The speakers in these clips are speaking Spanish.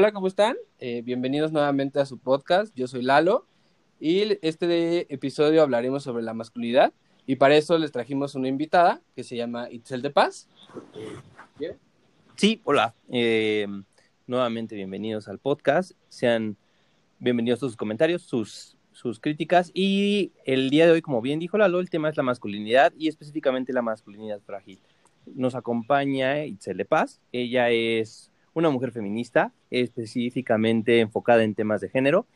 Hola, ¿cómo están? Eh, bienvenidos nuevamente a su podcast. Yo soy Lalo y este episodio hablaremos sobre la masculinidad y para eso les trajimos una invitada que se llama Itzel de Paz. Sí, hola. Eh, nuevamente bienvenidos al podcast. Sean bienvenidos a sus comentarios, sus, sus críticas y el día de hoy, como bien dijo Lalo, el tema es la masculinidad y específicamente la masculinidad frágil. Nos acompaña Itzel de Paz. Ella es una mujer feminista, específicamente enfocada en temas de género,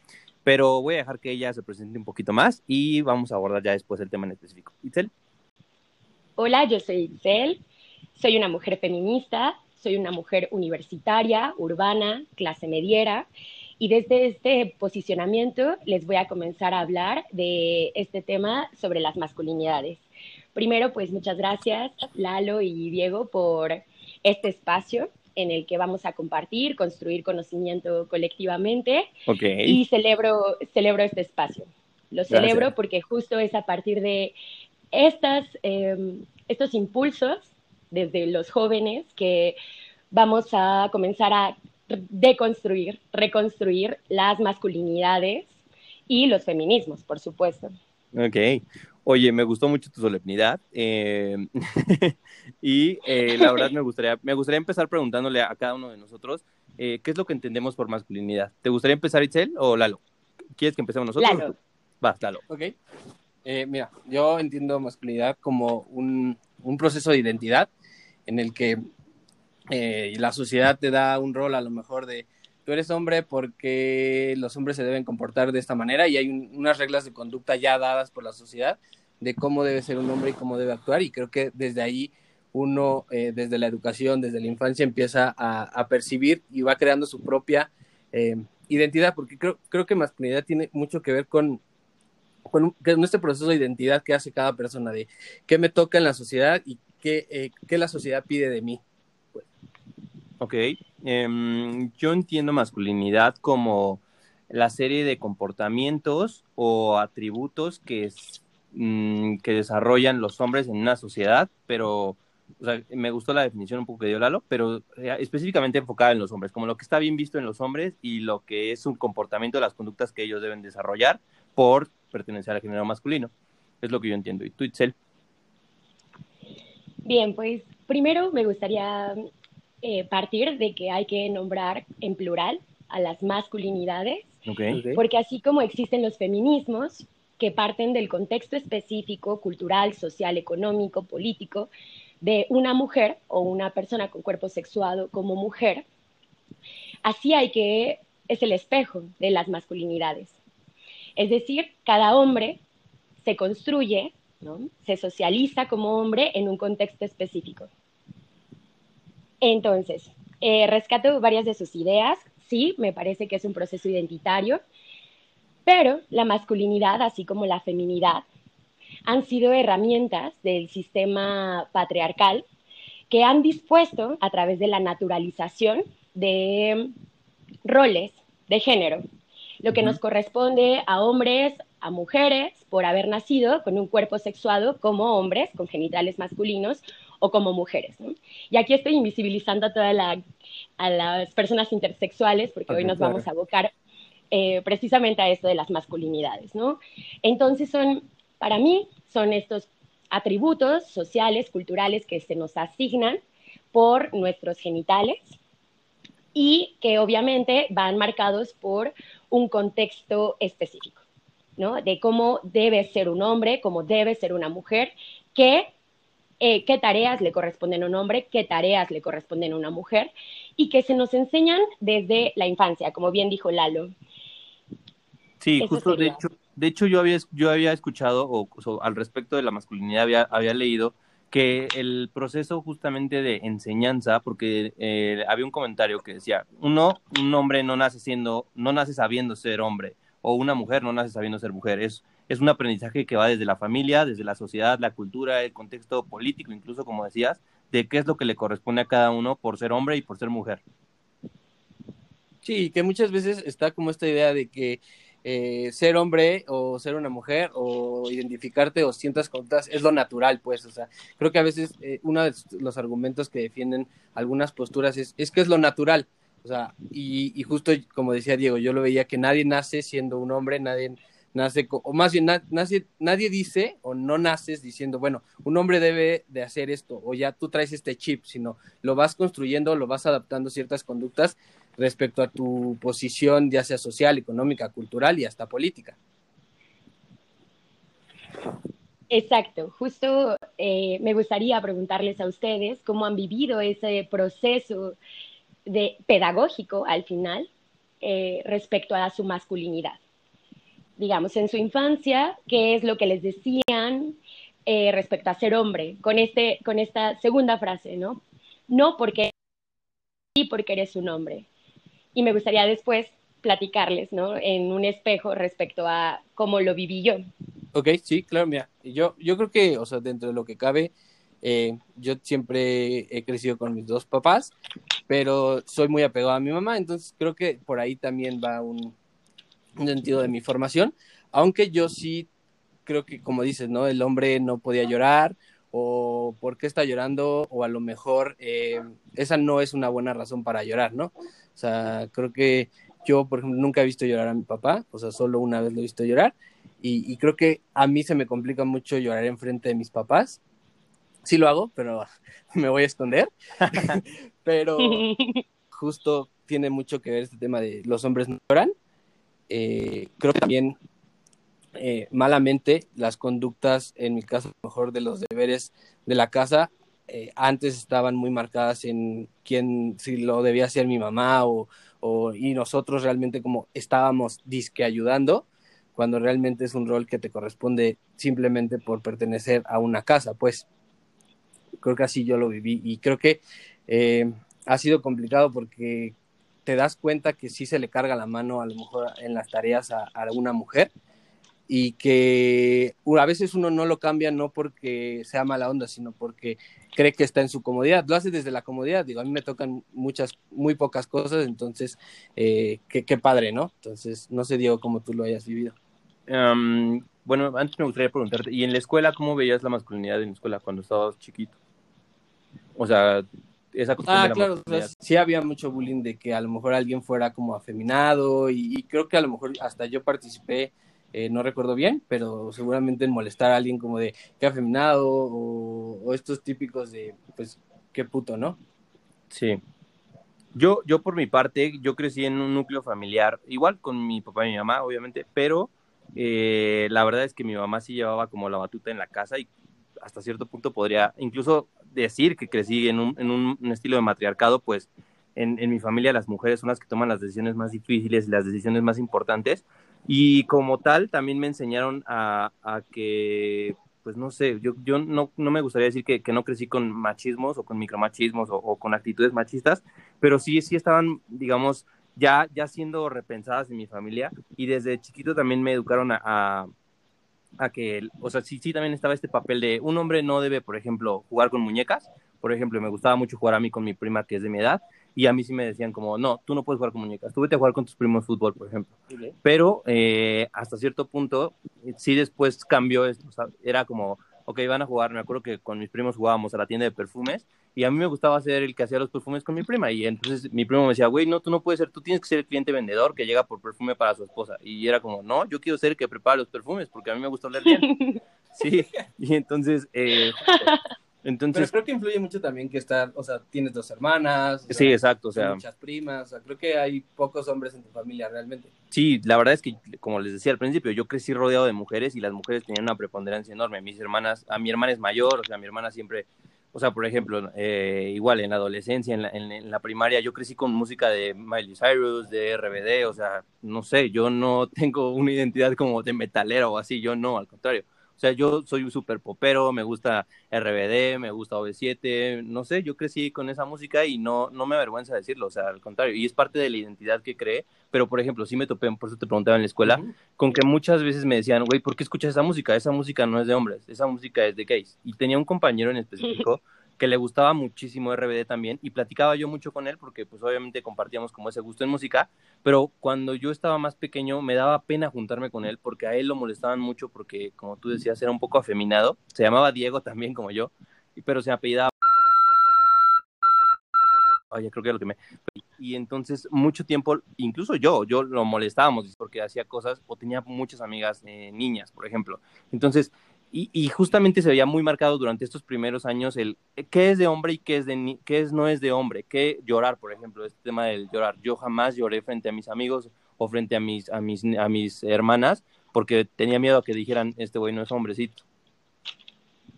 pero voy a dejar que ella se presente un poquito más y vamos a abordar ya después el tema en específico. Itzel. Hola, yo soy Itzel, soy una mujer feminista, soy una mujer universitaria, urbana, clase mediera, y desde este posicionamiento les voy a comenzar a hablar de este tema sobre las masculinidades. Primero, pues muchas gracias, Lalo y Diego, por este espacio en el que vamos a compartir, construir conocimiento colectivamente. Y celebro, celebro este espacio. Lo celebro porque justo es a partir de estas, em, estos impulsos desde los jóvenes que vamos a comenzar a deconstruir, reconstruir las masculinidades y los feminismos, por supuesto. Ok. Oye, me gustó mucho tu solemnidad. Eh, y eh, la verdad me gustaría, me gustaría empezar preguntándole a cada uno de nosotros eh, qué es lo que entendemos por masculinidad. ¿Te gustaría empezar, Itzel, o Lalo? ¿Quieres que empecemos nosotros? Lalo. Va, Lalo. Ok. mira, yo entiendo masculinidad como un, un proceso de identidad en el que la sociedad te da un rol a lo mejor de tú eres hombre porque los hombres se deben comportar de esta manera y hay unas reglas de conducta ya dadas por la sociedad de cómo debe ser un hombre y cómo debe actuar y creo que desde ahí uno, eh, desde la educación, desde la infancia, empieza a, percibir y va creando su propia eh, identidad, porque creo, creo que masculinidad tiene mucho que ver con, con, este proceso de identidad que hace cada persona, de qué me toca en la sociedad y qué, eh, qué la sociedad pide de mí. Pues. Ok, em, yo entiendo masculinidad como la serie de comportamientos o atributos que, mm, que desarrollan los hombres en una sociedad, pero o sea, me gustó la definición un poco que dio Lalo, pero eh, específicamente enfocada en los hombres, como lo que está bien visto en los hombres y lo que es un comportamiento las conductas que ellos deben desarrollar por pertenecer al género masculino. Es lo que yo entiendo. ¿Y tú, Itzel? Bien, pues primero me gustaría eh, partir de que hay que nombrar en plural a las masculinidades, porque así como existen los feminismos, que parten del contexto específico, cultural, social, económico, político, de una mujer o una persona con cuerpo sexuado como mujer, así hay que, es el espejo de las masculinidades. Es decir, cada hombre se construye, se socializa como hombre en un contexto específico. Entonces, eh, rescato varias de sus ideas. Sí, me parece que es un proceso identitario, pero la masculinidad, así como la feminidad, han sido herramientas del sistema patriarcal que han dispuesto a través de la naturalización de roles de género, lo que nos corresponde a hombres, a mujeres, por haber nacido con un cuerpo sexuado como hombres, con genitales masculinos, o como mujeres. Y aquí estoy invisibilizando a todas las personas intersexuales, porque hoy nos vamos a abocar eh, precisamente a esto de las masculinidades. ¿no? Entonces, son, para mí, son estos atributos sociales, culturales que se nos asignan por nuestros genitales y que obviamente van marcados por un contexto específico, ¿no? De cómo debe ser un hombre, cómo debe ser una mujer, que eh, qué tareas le corresponden a un hombre, qué tareas le corresponden a una mujer, y que se nos enseñan desde la infancia, como bien dijo Lalo. Sí, justo de hecho, de hecho yo había, yo había escuchado, o, al respecto de la masculinidad, había, había leído que el proceso justamente de enseñanza, porque eh, había un comentario que decía, uno, un hombre no nace siendo, no nace sabiendo ser hombre, o una mujer no nace sabiendo ser mujer, es es un aprendizaje que va desde la familia, desde la sociedad, la cultura, el contexto político, incluso como decías, de qué es lo que le corresponde a cada uno por ser hombre y por ser mujer. Sí, que muchas veces está como esta idea de que eh, ser hombre o ser una mujer o identificarte o sientas contas es lo natural, pues, o sea, creo que a veces eh, uno de los argumentos que defienden algunas posturas es, es que es lo natural, O sea, y, justo como decía Diego, yo lo veía que nadie nace siendo un hombre, nadie nace, o más bien nadie dice o no naces diciendo, bueno, un hombre debe de hacer esto o ya tú traes este chip, sino lo vas construyendo, lo vas adaptando ciertas conductas respecto a tu posición, ya sea social, económica, cultural y hasta política. Exacto, justo eh, me gustaría preguntarles a ustedes cómo han vivido ese proceso de pedagógico al final eh, respecto a su masculinidad. Digamos, en su infancia, ¿qué es lo que les decían eh, respecto a ser hombre? Con, este, con esta segunda frase, ¿no? No porque sí porque eres un hombre. Y me gustaría después platicarles, ¿no? En un espejo respecto a cómo lo viví yo. Ok, sí, claro, mira, yo, yo creo que, o sea, dentro de lo que cabe, eh, yo siempre he crecido con mis dos papás, pero soy muy apegado a mi mamá, entonces creo que por ahí también va un, sentido de mi formación, aunque yo sí creo que, como dices, ¿no? El hombre no podía llorar o por qué está llorando o a lo mejor eh, esa no es una buena razón para llorar, ¿no? O sea, creo que yo, por ejemplo, nunca he visto llorar a mi papá, o sea, solo una vez lo he visto llorar y, y creo que a mí se me complica mucho llorar en frente de mis papás sí lo hago, pero me voy a esconder. pero justo tiene mucho que ver este tema de los hombres no lloran. Eh, creo que también eh, malamente las conductas, en mi caso, mejor de los deberes de la casa, eh, antes estaban muy marcadas en quién, si lo debía hacer mi mamá o, o, y nosotros realmente como estábamos disque ayudando, cuando realmente es un rol que te corresponde simplemente por pertenecer a una casa, pues. Creo que así yo lo viví y creo que ha sido complicado porque te das cuenta que sí se le carga la mano a lo mejor en las tareas a, a una mujer y que a veces uno no lo cambia no porque sea mala onda, sino porque cree que está en su comodidad. Lo hace desde la comodidad. Digo, a mí me tocan muchas, muy pocas cosas, entonces, eh, qué, qué, padre, ¿no? Entonces, no sé, Diego, cómo tú lo hayas vivido. Um, bueno, antes me gustaría preguntarte, ¿y en la escuela cómo veías la masculinidad en la escuela cuando estabas chiquito? O sea, esa costumbre. Ah, claro, sí había mucho bullying de que a lo mejor alguien fuera como afeminado y, creo que a lo mejor hasta yo participé, eh, no recuerdo bien, pero seguramente en molestar a alguien como de que afeminado o, estos típicos de, pues, qué puto, ¿no? Sí. Yo, yo por mi parte, yo crecí en un núcleo familiar, igual con mi papá y mi mamá, obviamente, pero eh, la verdad es que mi mamá sí llevaba como la batuta en la casa y hasta cierto punto podría, incluso decir que crecí en un, en un, estilo de matriarcado, pues en, en, mi familia las mujeres son las que toman las decisiones más difíciles las decisiones más importantes. Y como tal, también me enseñaron a, a que, pues no sé, yo, yo no, no me gustaría decir que, que, no crecí con machismos o con micromachismos o, o, con actitudes machistas, pero sí, sí estaban, digamos, ya, ya siendo repensadas en mi familia y desde chiquito también me educaron a, a a que, o sea, sí, sí también estaba este papel de un hombre no debe, por ejemplo, jugar con muñecas. Por ejemplo, me gustaba mucho jugar a mí con mi prima que es de mi edad y a mí sí me decían como, no, tú no puedes jugar con muñecas, tú vete a jugar con tus primos fútbol, por ejemplo. Pero eh, hasta cierto punto, sí después cambió esto, o sea, era como, ok, van a jugar, me acuerdo que con mis primos jugábamos a la tienda de perfumes y a mí me gustaba ser el que hacía los perfumes con mi prima. Y entonces mi primo me decía, güey, no, tú no puedes ser, tú tienes que ser el cliente vendedor que llega por perfume para su esposa y era como, no, yo quiero ser el que prepara los perfumes porque a mí me gusta oler bien. sí, y entonces... Eh, entonces, Pero creo que influye mucho también que estar, o sea, tienes dos hermanas. sí, exacto, o sea. Muchas primas, o sea, creo que hay pocos hombres en tu familia realmente. Sí, la verdad es que, como les decía al principio, yo crecí rodeado de mujeres y las mujeres tenían una preponderancia enorme. Mis hermanas, a mi hermana es mayor, o sea, mi hermana siempre, o sea, por ejemplo, eh, igual en la adolescencia, en la, en la primaria, yo crecí con música de Miley Cyrus, de RBD, o sea, no sé, yo no tengo una identidad como de metalera o así, yo no, al contrario o sea, yo soy un súper popero, me gusta RBD, me gusta OV7, no sé, yo crecí con esa música y no, no me avergüenza decirlo, o sea, al contrario, y es parte de la identidad que creé, pero por ejemplo, sí me topé, por eso te preguntaba en la escuela, con que muchas veces me decían, güey, ¿por qué escuchas esa música? Esa música no es de hombres, esa música es de gays. Y tenía un compañero en específico que le gustaba muchísimo RBD también y platicaba yo mucho con él porque pues obviamente compartíamos como ese gusto en música, pero cuando yo estaba más pequeño me daba pena juntarme con él porque a él lo molestaban mucho porque como tú decías era un poco afeminado, se llamaba Diego también como yo, pero se apellidaba oye, creo que lo que me... Y entonces mucho tiempo, incluso yo, yo lo molestábamos porque hacía cosas o tenía muchas amigas eh, niñas, por ejemplo. Entonces, y, justamente se veía muy marcado durante estos primeros años el qué es de hombre y qué es, de, qué es no es de hombre, qué llorar, por ejemplo, este tema del llorar. Yo jamás lloré frente a mis amigos o frente a mis, a mis, a mis hermanas porque tenía miedo a que dijeran, este güey no es hombrecito.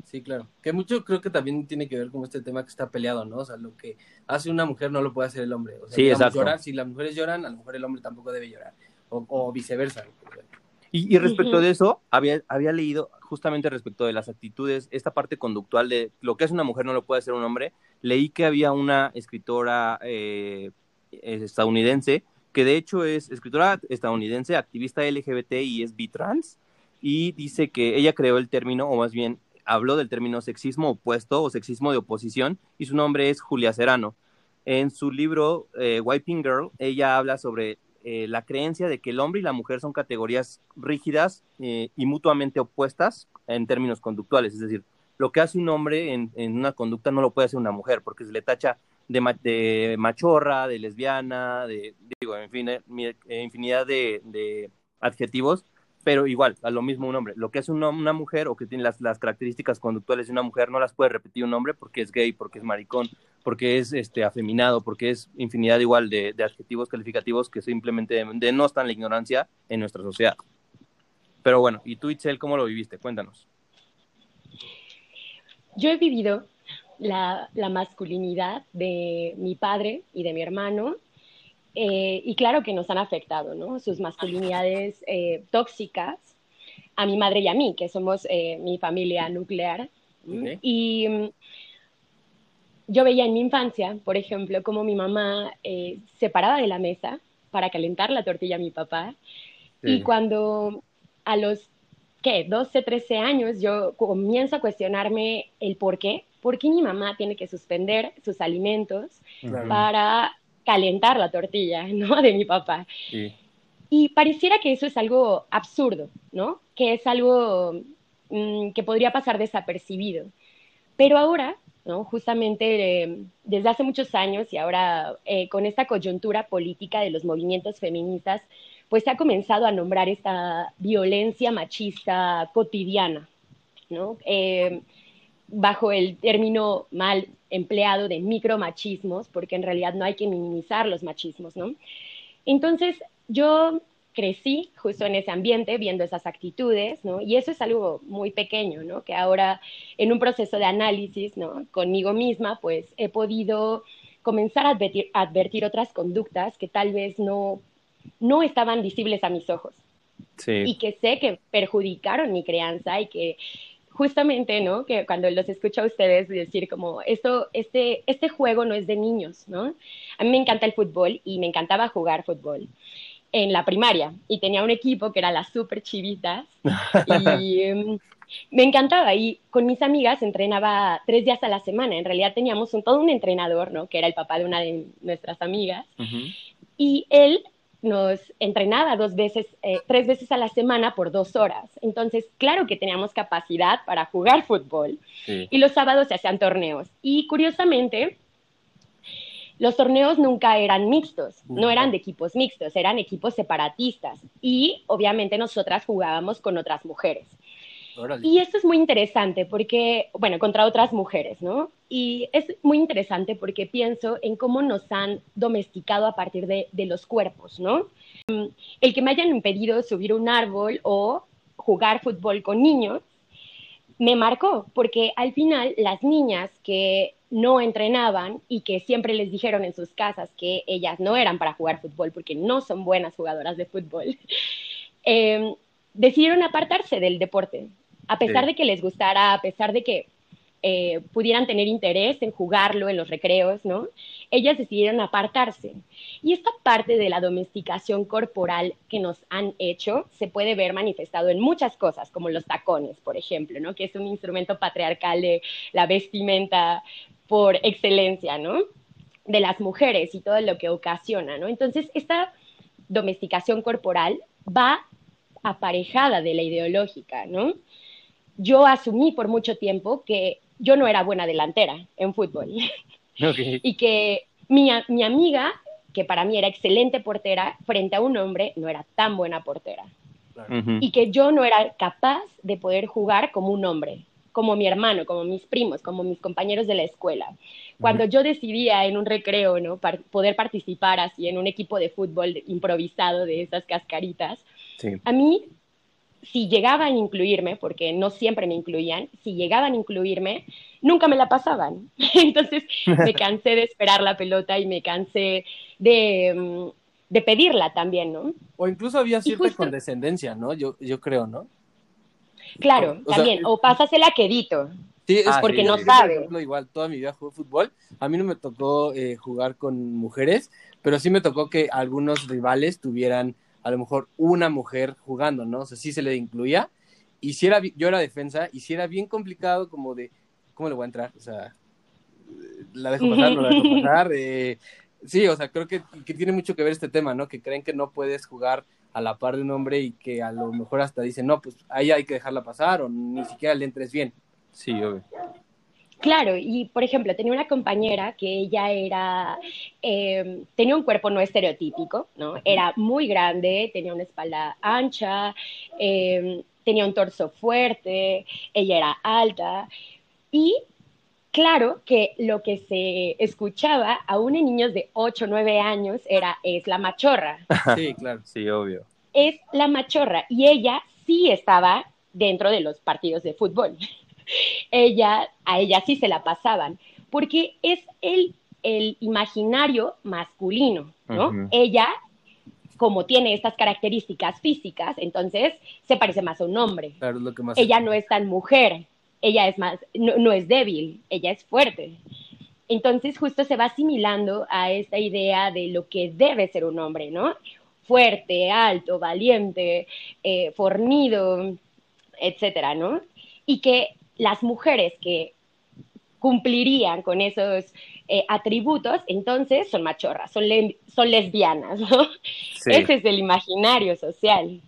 Sí, claro. Que mucho creo que también tiene que ver con este tema que está peleado, ¿no? O sea, lo que hace una mujer no lo puede hacer el hombre. O sea, sí, exacto. Llorar, si las mujeres lloran, a lo mejor el hombre tampoco debe llorar. O, viceversa. Y, respecto de eso, había, había leído justamente respecto de las actitudes, esta parte conductual de lo que es una mujer no lo puede hacer un hombre, leí que había una escritora eh, estadounidense, que de hecho es escritora estadounidense, activista LGBT y es bitrans, y dice que ella creó el término, o más bien habló del término sexismo opuesto o sexismo de oposición, y su nombre es Julia Serrano. En su libro eh, Wiping Girl, ella habla sobre eh, la creencia de que el hombre y la mujer son categorías rígidas eh, y mutuamente opuestas en términos conductuales. Es decir, lo que hace un hombre en, una conducta no lo puede hacer una mujer, porque se le tacha de, machorra, de lesbiana, de, digo, en fin, eh, infinidad de, adjetivos, pero igual, a lo mismo un hombre. Lo que hace una, mujer o que tiene las, las, características conductuales de una mujer no las puede repetir un hombre porque es gay, porque es maricón, porque es este, afeminado, porque es infinidad igual de, adjetivos calificativos que simplemente denostan la ignorancia en nuestra sociedad. Pero bueno, ¿y tú, Itzel, cómo lo viviste? Cuéntanos. Yo he vivido la, masculinidad de mi padre y de mi hermano, eh, y claro que nos han afectado, ¿no? Sus masculinidades eh, tóxicas a mi madre y a mí, que somos eh, mi familia nuclear. Y mm, yo veía en mi infancia, por ejemplo, cómo mi mamá eh, se paraba de la mesa para calentar la tortilla a mi papá. Y cuando a los, ¿qué? 12, 13 años yo comienzo a cuestionarme el por qué. ¿Por qué mi mamá tiene que suspender sus alimentos para calentar la tortilla, ¿no? De mi papá. Y pareciera que eso es algo absurdo, ¿no? Que es algo mm, que podría pasar desapercibido. Pero ahora Justamente eh, desde hace muchos años y ahora eh, con esta coyuntura política de los movimientos feministas, pues se ha comenzado a nombrar esta violencia machista cotidiana, eh, bajo el término mal empleado de micromachismos, porque en realidad no hay que minimizar los machismos, ¿no? Entonces, yo crecí justo en ese ambiente, viendo esas actitudes, ¿no? Y eso es algo muy pequeño, ¿no? Que ahora en un proceso de análisis, ¿no? Conmigo misma, pues he podido comenzar a advertir, otras conductas que tal vez no, no estaban visibles a mis ojos. Sí. Y que sé que perjudicaron mi crianza y que justamente, ¿no? Que cuando los escucho a ustedes decir como, esto, este, este juego no es de niños, ¿no? A mí me encanta el fútbol y me encantaba jugar fútbol en la primaria y tenía un equipo que era las super chivitas y em, me encantaba y con mis amigas entrenaba tres días a la semana. En realidad teníamos un, todo un entrenador, ¿no? Que era el papá de una de nuestras amigas y él nos entrenaba dos veces, eh, tres veces a la semana por dos horas. Entonces, claro que teníamos capacidad para jugar fútbol. Y los sábados se hacían torneos. Y curiosamente, los torneos nunca eran mixtos, no eran de equipos mixtos, eran equipos separatistas y obviamente nosotras jugábamos con otras mujeres. Y esto es muy interesante porque, bueno, contra otras mujeres, ¿no? Y es muy interesante porque pienso en cómo nos han domesticado a partir de, de los cuerpos, ¿no? El que me hayan impedido subir un árbol o jugar fútbol con niños me marcó, porque al final las niñas que no entrenaban y que siempre les dijeron en sus casas que ellas no eran para jugar fútbol porque no son buenas jugadoras de fútbol, em, decidieron apartarse del deporte, a pesar de que les gustara, a pesar de que eh, pudieran tener interés en jugarlo en los recreos, ¿no? Ellas decidieron apartarse. Y esta parte de la domesticación corporal que nos han hecho se puede ver manifestado en muchas cosas, como los tacones, por ejemplo, ¿no? Que es un instrumento patriarcal de la vestimenta por excelencia, ¿no? De las mujeres y todo lo que ocasiona, ¿no? Entonces, esta domesticación corporal va aparejada de la ideológica, ¿no? Yo asumí por mucho tiempo que yo no era buena delantera en fútbol y que mi, mi amiga, que para mí era excelente portera, frente a un hombre no era tan buena portera. Y que yo no era capaz de poder jugar como un hombre, como mi hermano, como mis primos, como mis compañeros de la escuela. Cuando yo decidía en un recreo, ¿no? poder participar así en un equipo de fútbol improvisado de esas cascaritas, a mí si llegaban a incluirme, porque no siempre me incluían, si llegaban a incluirme, nunca me la pasaban. Entonces me cansé de esperar la pelota y me cansé de, mm, de pedirla también, ¿no? O incluso había cierta condescendencia, ¿no? Yo, yo creo, ¿no? Claro, también. o pásasela quedito. Sí, es ah, porque no sabe. igual, toda mi vida jugué fútbol. A mí no me tocó eh, jugar con mujeres, pero sí me tocó que algunos rivales tuvieran a lo mejor una mujer jugando, ¿no? O sea, sí se le incluía. Y si era, yo era defensa, y si era bien complicado como de, ¿cómo le voy a entrar? O sea, la dejo pasar, no la dejo pasar. Eh, sí, o sea, creo que, que, tiene mucho que ver este tema, ¿no? Que creen que no puedes jugar a la par de un hombre y que a lo mejor hasta dicen, no, pues ahí hay que dejarla pasar o ni siquiera le entres bien. Sí, obvio. Claro, y por ejemplo, tenía una compañera que ella era, eh, tenía un cuerpo no estereotípico, ¿no? Era muy grande, tenía una espalda ancha, eh, tenía un torso fuerte, ella era alta y claro que lo que se escuchaba aún en niños de 8 o 9 años era es la machorra. Sí, claro, sí, obvio. Es la machorra y ella sí estaba dentro de los partidos de fútbol ella, a ella sí se la pasaban, porque es el, el imaginario masculino, ¿no? Ella, como tiene estas características físicas, entonces se parece más a un hombre. ella no es tan mujer, ella es más, no, es débil, ella es fuerte. Entonces justo se va asimilando a esta idea de lo que debe ser un hombre, ¿no? Fuerte, alto, valiente, eh, fornido, etcétera, ¿no? Y que las mujeres que cumplirían con esos eh, atributos, entonces son machorras, son, son lesbianas, ¿no? Ese es el imaginario social.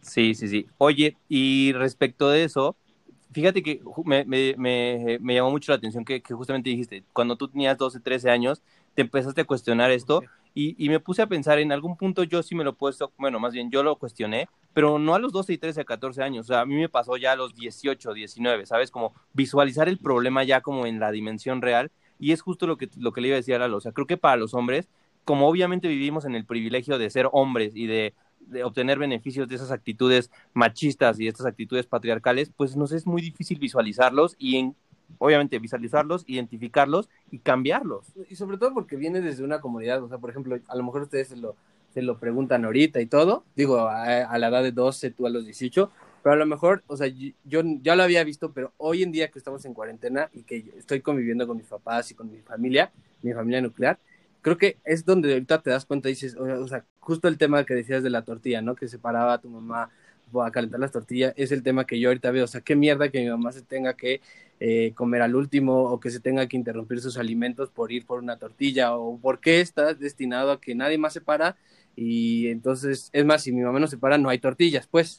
Sí, sí, sí. Oye, y respecto de eso, fíjate que me, me, me, llamó mucho la atención que, que, justamente dijiste, cuando tú tenías 12, 13 años, te empezaste a cuestionar esto y, me puse a pensar, en algún punto yo sí me lo he bueno, más bien yo lo cuestioné, pero no a los 12 y 13, 14 años, o sea, a mí me pasó ya a los 18, 19, ¿sabes? Como visualizar el problema ya como en la dimensión real, y es justo lo que, lo que le iba a decir a Lalo, o sea, creo que para los hombres, como obviamente vivimos en el privilegio de ser hombres y de, de obtener beneficios de esas actitudes machistas y estas actitudes patriarcales, pues nos es muy difícil visualizarlos y en obviamente visualizarlos, identificarlos y cambiarlos. Y sobre todo porque viene desde una comunidad, o sea, por ejemplo, a lo mejor ustedes se lo, se lo preguntan ahorita y todo, digo, a, la edad de 12, tú a los 18, pero a lo mejor, o sea, yo ya lo había visto, pero hoy en día que estamos en cuarentena y que estoy conviviendo con mis papás y con mi familia, mi familia nuclear, creo que es donde ahorita te das cuenta y dices, o sea, justo el tema que decías de la tortilla, ¿no? Que separaba a tu mamá a calentar las tortillas, es el tema que yo ahorita veo. O sea, qué mierda que mi mamá se tenga que eh, comer al último o que se tenga que interrumpir sus alimentos por ir por una tortilla o por qué estás destinado a que nadie más se para y entonces, es más, si mi mamá no se para, no hay tortillas, pues.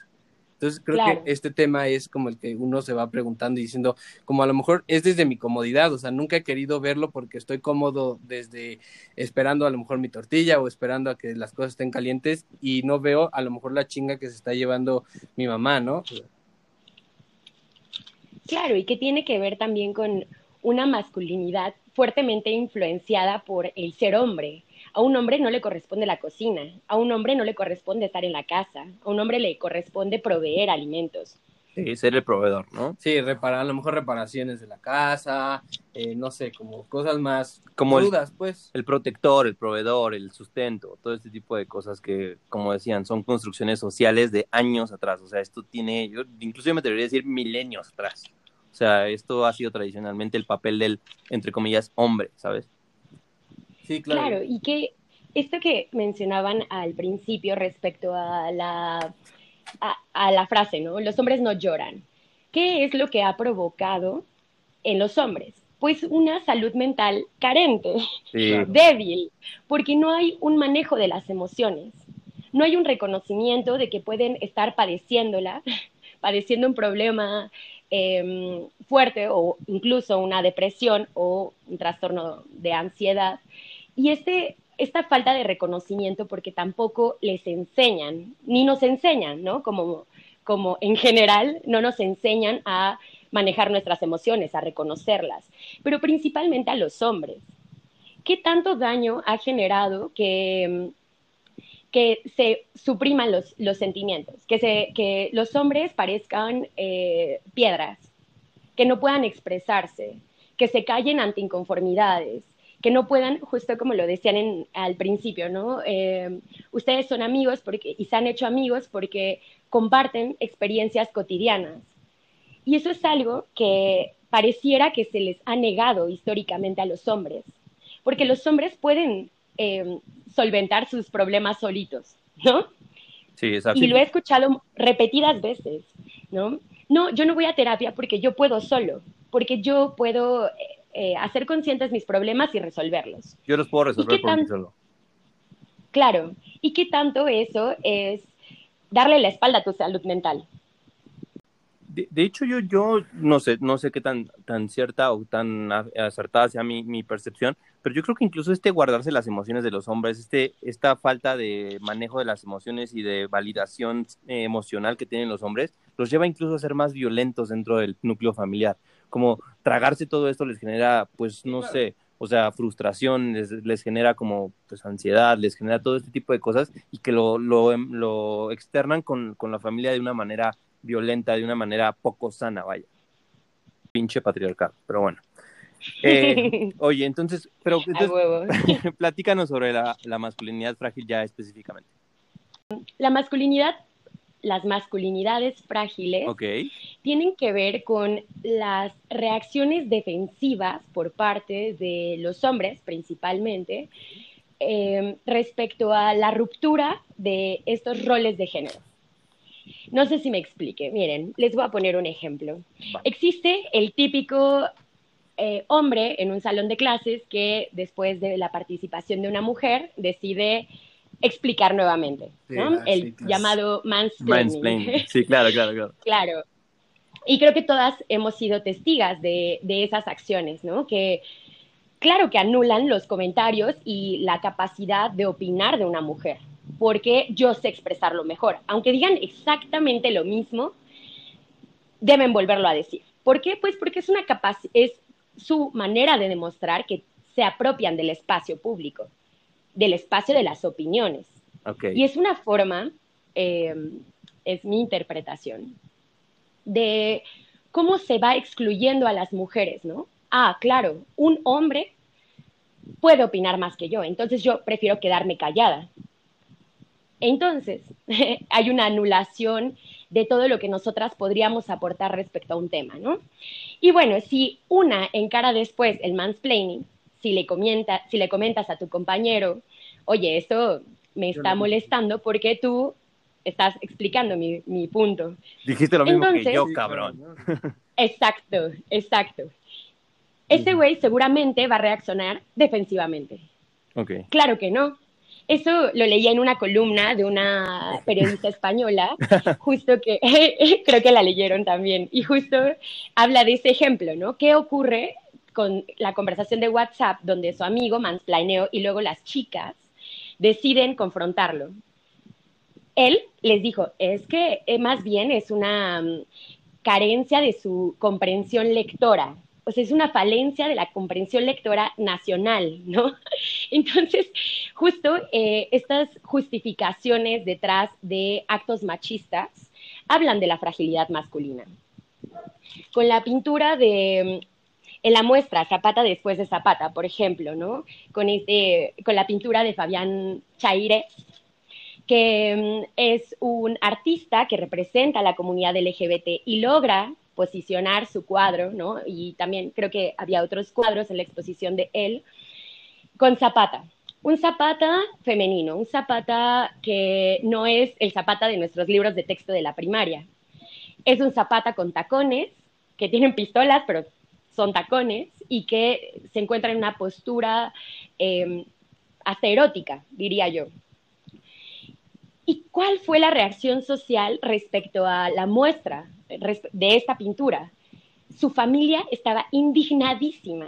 Entonces creo que este tema es como el que uno se va preguntando y diciendo, como a lo mejor es desde mi comodidad, o sea, nunca he querido verlo porque estoy cómodo desde esperando a lo mejor mi tortilla o esperando a que las cosas estén calientes y no veo a lo mejor la chinga que se está llevando mi mamá, ¿no? Claro, y que tiene que ver también con una masculinidad fuertemente influenciada por el ser hombre. A un hombre no le corresponde la cocina, a un hombre no le corresponde estar en la casa, a un hombre le corresponde proveer alimentos. Sí, ser el proveedor, ¿no? Sí, reparar, a lo mejor reparaciones de la casa, eh, no sé, como cosas más como crudas, pues. El protector, el proveedor, el sustento, todo este tipo de cosas que, como decían, son construcciones sociales de años atrás. O sea, esto tiene, yo incluso me atrevería a decir milenios atrás. O sea, esto ha sido tradicionalmente el papel del, entre comillas, hombre, ¿sabes? Claro. y que esto que mencionaban al principio respecto a la, a, la frase, ¿no? Los hombres no lloran. ¿Qué es lo que ha provocado en los hombres? Pues una salud mental carente, débil, porque no hay un manejo de las emociones, no hay un reconocimiento de que pueden estar padeciéndola, padeciendo un problema em, fuerte o incluso una depresión o un trastorno de ansiedad y este, esta falta de reconocimiento porque tampoco les enseñan, ni nos enseñan, ¿no? Como, como en general no nos enseñan a manejar nuestras emociones, a reconocerlas, pero principalmente a los hombres. ¿Qué tanto daño ha generado que, que se supriman los, sentimientos, que, se, que los hombres parezcan eh, piedras, que no puedan expresarse, que se callen ante inconformidades, que no puedan, justo como lo decían al principio, ¿no? Eh, ustedes son amigos porque, y se han hecho amigos porque comparten experiencias cotidianas. Y eso es algo que pareciera que se les ha negado históricamente a los hombres, porque los hombres pueden eh, solventar sus problemas solitos, ¿no? Sí, exacto. Y lo he escuchado repetidas veces, ¿no? No, yo no voy a terapia porque yo puedo solo, porque yo puedo eh, hacer conscientes mis problemas y resolverlos. Yo los puedo resolver por mí solo. Claro, ¿y qué tanto eso es darle la espalda a tu salud mental? De, hecho, yo, yo no sé, no sé qué tan, tan cierta o tan acertada sea mi, mi, percepción, pero yo creo que incluso este guardarse las emociones de los hombres, este, esta falta de manejo de las emociones y de validación eh, emocional que tienen los hombres, los lleva incluso a ser más violentos dentro del núcleo familiar. Como tragarse todo esto les genera, pues, no sé, o sea, frustración, les, les, genera como pues ansiedad, les genera todo este tipo de cosas y que lo, lo, lo externan con, con la familia de una manera violenta de una manera poco sana, vaya. Pinche patriarcado, pero bueno. Eh, oye, entonces, pero platícanos sobre la, masculinidad frágil ya específicamente. La masculinidad, las masculinidades frágiles tienen que ver con las reacciones defensivas por parte de los hombres principalmente eh, respecto a la ruptura de estos roles de género. No sé si me explique. Miren, les voy a poner un ejemplo. Existe el típico eh, hombre en un salón de clases que después de la participación de una mujer decide explicar nuevamente, ¿no? el llamado mansplaining. Sí, claro, claro, claro. claro. Y creo que todas hemos sido testigas de, de esas acciones, ¿no? Que claro que anulan los comentarios y la capacidad de opinar de una mujer, porque yo sé expresarlo mejor. Aunque digan exactamente lo mismo, deben volverlo a decir. ¿Por qué? Pues porque es una es su manera de demostrar que se apropian del espacio público, del espacio de las opiniones. Y es una forma, em, es mi interpretación, de cómo se va excluyendo a las mujeres, ¿no? Ah, claro, un hombre puede opinar más que yo, entonces yo prefiero quedarme callada. Entonces, hay una anulación de todo lo que nosotras podríamos aportar respecto a un tema, ¿no? Y bueno, si una encara después el mansplaining, si le, comenta, si le comentas a tu compañero, oye, esto me está molestando porque tú estás explicando mi, mi punto. Dijiste lo mismo que yo, cabrón. Exacto, exacto. Ese güey seguramente va a reaccionar defensivamente. Okay. Claro que no. Eso lo leía en una columna de una periodista española, justo que creo que la leyeron también, y justo habla de ese ejemplo, ¿no? ¿Qué ocurre con la conversación de WhatsApp donde su amigo mansplaneó y luego las chicas deciden confrontarlo? Él les dijo, es que eh, más bien es una mm, carencia de su comprensión lectora, o sea, es una falencia de la comprensión lectora nacional, ¿no? Entonces, justo eh, estas justificaciones detrás de actos machistas hablan de la fragilidad masculina. Con la pintura de en la muestra Zapata después de Zapata, por ejemplo, ¿no? Con, este, con la pintura de Fabián Chaire, que mm, es un artista que representa a la comunidad LGBT y logra posicionar su cuadro, ¿no? Y también creo que había otros cuadros en la exposición de él, con Zapata. Un Zapata femenino, un Zapata que no es el Zapata de nuestros libros de texto de la primaria. Es un Zapata con tacones, que tienen pistolas, pero son tacones, y que se encuentra en una postura eh, hasta erótica, diría yo. ¿Y cuál fue la reacción social respecto a la muestra de esta pintura? Su familia estaba indignadísima.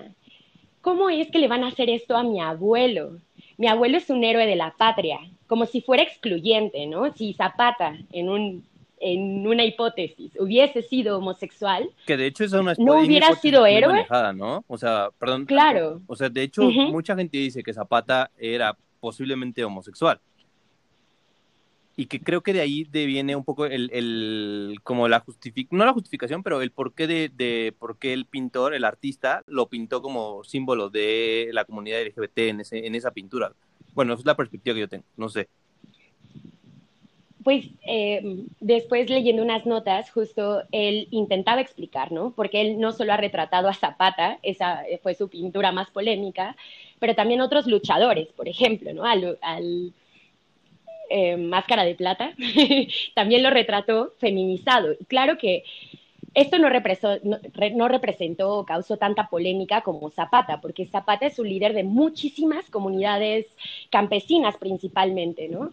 ¿cómo es que le van a hacer esto a mi abuelo? Mi abuelo es un héroe de la patria, como si fuera excluyente, ¿no? Si Zapata, en un en una hipótesis, hubiese sido homosexual, que de hecho es una no hubiera sido héroe, ¿no? O sea, perdón. Claro. O sea, de hecho, mucha gente dice que Zapata era posiblemente homosexual. Y que creo que de ahí viene un poco el, el como la justificación, no la justificación, pero el porqué de, de por qué el pintor, el artista, lo pintó como símbolo de la comunidad LGBT en, ese, en esa pintura. Bueno, esa es la perspectiva que yo tengo, no sé pues eh, después leyendo unas notas, justo él intentaba explicar, ¿no? Porque él no solo ha retratado a Zapata, esa fue su pintura más polémica, pero también otros luchadores, por ejemplo, ¿no? Al, eh, Máscara de Plata, también lo retrató feminizado. Y claro que esto no, no, representó o causó tanta polémica como Zapata, porque Zapata es un líder de muchísimas comunidades campesinas principalmente, ¿no?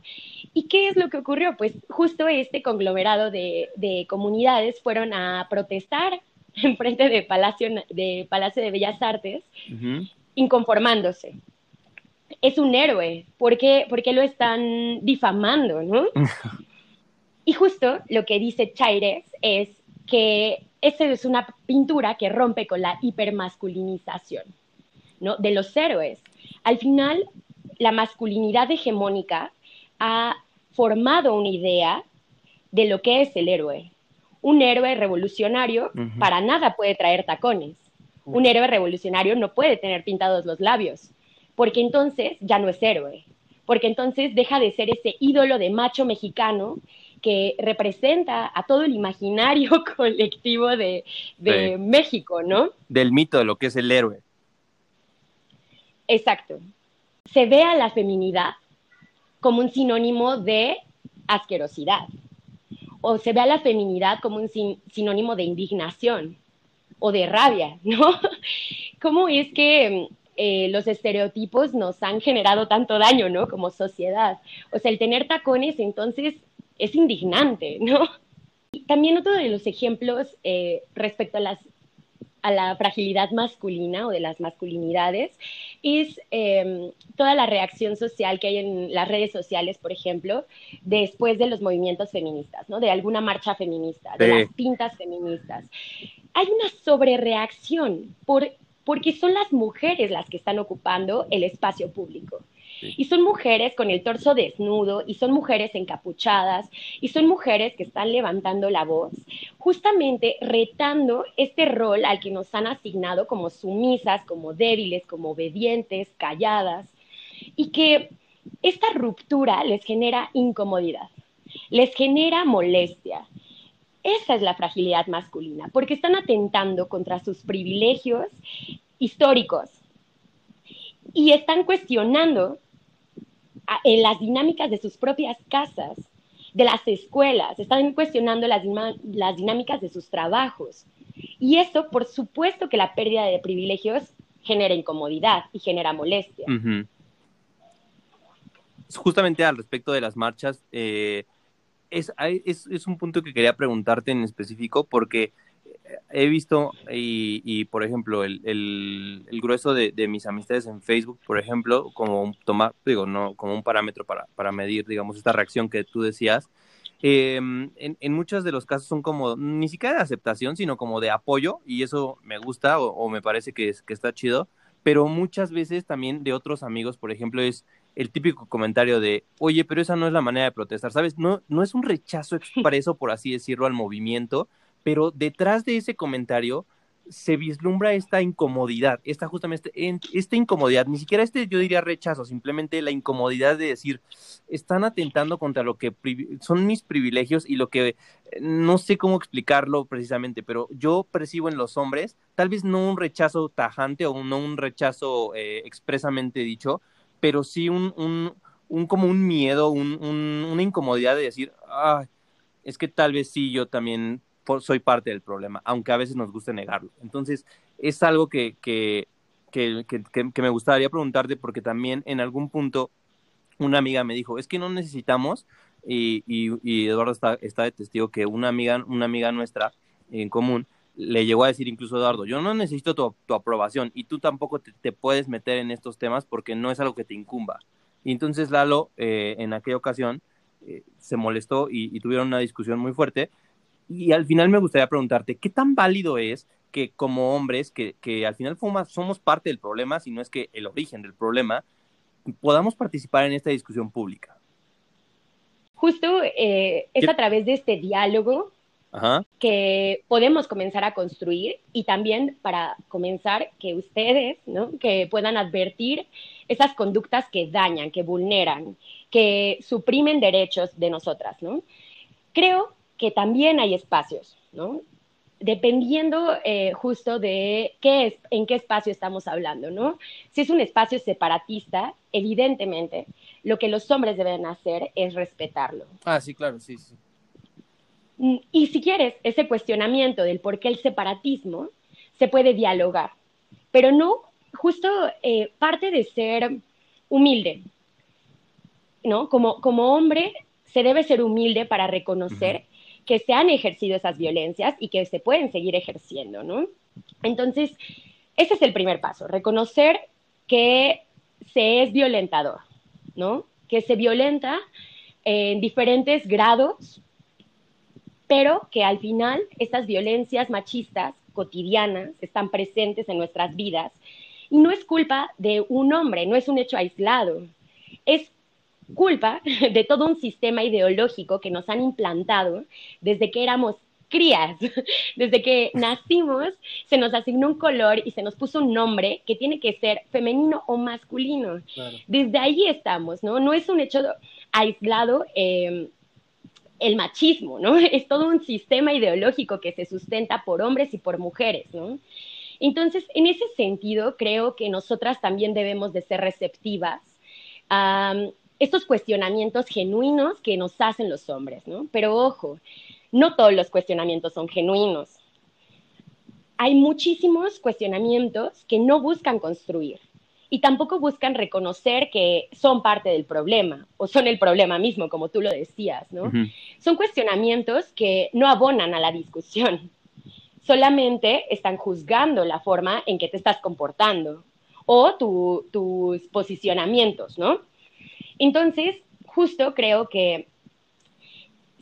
¿Y qué es lo que ocurrió? Pues justo este conglomerado de, comunidades fueron a protestar en frente de Palacio de, Palacio de Bellas Artes, inconformándose. Es un héroe, ¿por qué, ¿por qué lo están difamando, no? y justo lo que dice Chaires es que esa es una pintura que rompe con la hipermasculinización ¿no? de los héroes. Al final, la masculinidad hegemónica ha formado una idea de lo que es el héroe. Un héroe revolucionario para nada puede traer tacones. Un héroe revolucionario no puede tener pintados los labios, porque entonces ya no es héroe, porque entonces deja de ser ese ídolo de macho mexicano que representa a todo el imaginario colectivo de, México, ¿no? Del mito de lo que es el héroe. Exacto. Se ve a la feminidad como un sinónimo de asquerosidad, o se ve a la feminidad como un sinónimo de indignación o de rabia, ¿no? ¿Cómo es que eh, los estereotipos nos han generado tanto daño, ¿no? Como sociedad. O sea, el tener tacones entonces es indignante, ¿no? Y también otro de los ejemplos eh, respecto a, las, a la fragilidad masculina o de las masculinidades es em, toda la reacción social que hay en las redes sociales, por ejemplo, después de los movimientos feministas, ¿no? De alguna marcha feminista, de las pintas feministas. Hay una sobrereacción por, porque son las mujeres las que están ocupando el espacio público. Y son mujeres con el torso desnudo, y son mujeres encapuchadas, y son mujeres que están levantando la voz, justamente retando este rol al que nos han asignado como sumisas, como débiles, como obedientes, calladas, y que esta ruptura les genera incomodidad, les genera molestia. Esa es la fragilidad masculina, porque están atentando contra sus privilegios históricos y están cuestionando en las dinámicas de sus propias casas, de las escuelas, están cuestionando las, dinámicas de sus trabajos. Y eso, por supuesto que la pérdida de privilegios genera incomodidad y genera molestia. Justamente al respecto de las marchas, eh, es, un punto que quería preguntarte en específico porque he visto y, por ejemplo, el, el, grueso de, mis amistades en Facebook, por ejemplo, como un, digo, no, como un parámetro para, para medir, digamos, esta reacción que tú decías, em, en, en, muchos de los casos son como, ni siquiera de aceptación, sino como de apoyo, y eso me gusta o, me parece que, es, que está chido, pero muchas veces también de otros amigos, por ejemplo, es el típico comentario de, oye, pero esa no es la manera de protestar, ¿sabes? No, no es un rechazo expreso, por así decirlo, al movimiento, pero detrás de ese comentario se vislumbra esta incomodidad, esta justamente esta incomodidad, ni siquiera este yo diría rechazo, simplemente la incomodidad de decir, están atentando contra lo que son mis privilegios y lo que no sé cómo explicarlo precisamente, pero yo percibo en los hombres, tal vez no un rechazo tajante o no un rechazo eh, expresamente dicho, pero sí un, un, un como un miedo, un, una incomodidad de decir, es que tal vez sí yo también soy parte del problema, aunque a veces nos guste negarlo. Entonces, es algo que, que, que, me gustaría preguntarte porque también en algún punto una amiga me dijo, es que no necesitamos, y, y, Eduardo está, está de testigo que una amiga, una amiga nuestra en común le llegó a decir incluso Eduardo, yo no necesito tu, aprobación y tú tampoco te, puedes meter en estos temas porque no es algo que te incumba. Y entonces Lalo, eh, en aquella ocasión, eh, se molestó y, tuvieron una discusión muy fuerte. Y al final me gustaría preguntarte, ¿qué tan válido es que como hombres, que, que al final somos parte del problema, si no es que el origen del problema, podamos participar en esta discusión pública? Justo eh, es a través de este diálogo que podemos comenzar a construir y también para comenzar que ustedes, ¿no? Que puedan advertir esas conductas que dañan, que vulneran, que suprimen derechos de nosotras, ¿no? Creo que también hay espacios, ¿no? Dependiendo eh, justo de qué es, en qué espacio estamos hablando, ¿no? Si es un espacio separatista, evidentemente, lo que los hombres deben hacer es respetarlo. Ah, sí, claro, sí, sí. Mm, y si quieres, ese cuestionamiento del por qué el separatismo se puede dialogar, pero no justo eh, parte de ser humilde, ¿no? Como, como hombre se debe ser humilde para reconocer que se han ejercido esas violencias y que se pueden seguir ejerciendo, ¿no? Entonces, ese es el primer paso, reconocer que se es violentador, ¿no? Que se violenta en diferentes grados pero que al final estas violencias machistas cotidianas están presentes en nuestras vidas y no es culpa de un hombre, no es un hecho aislado, es culpa de todo un sistema ideológico que nos han implantado desde que éramos crías, desde que nacimos se nos asignó un color y se nos puso un nombre que tiene que ser femenino o masculino. Desde ahí estamos, ¿no? No es un hecho aislado. Eh, el machismo, ¿no? Es todo un sistema ideológico que se sustenta por hombres y por mujeres, ¿no? Entonces, en ese sentido, creo que nosotras también debemos de ser receptivas a um, estos cuestionamientos genuinos que nos hacen los hombres, ¿no? Pero ojo, no todos los cuestionamientos son genuinos. Hay muchísimos cuestionamientos que no buscan construir, y tampoco buscan reconocer que son parte del problema o son el problema mismo, como tú lo decías, ¿no? Son cuestionamientos que no abonan a la discusión, solamente están juzgando la forma en que te estás comportando o tus posicionamientos, ¿no? Entonces, justo creo que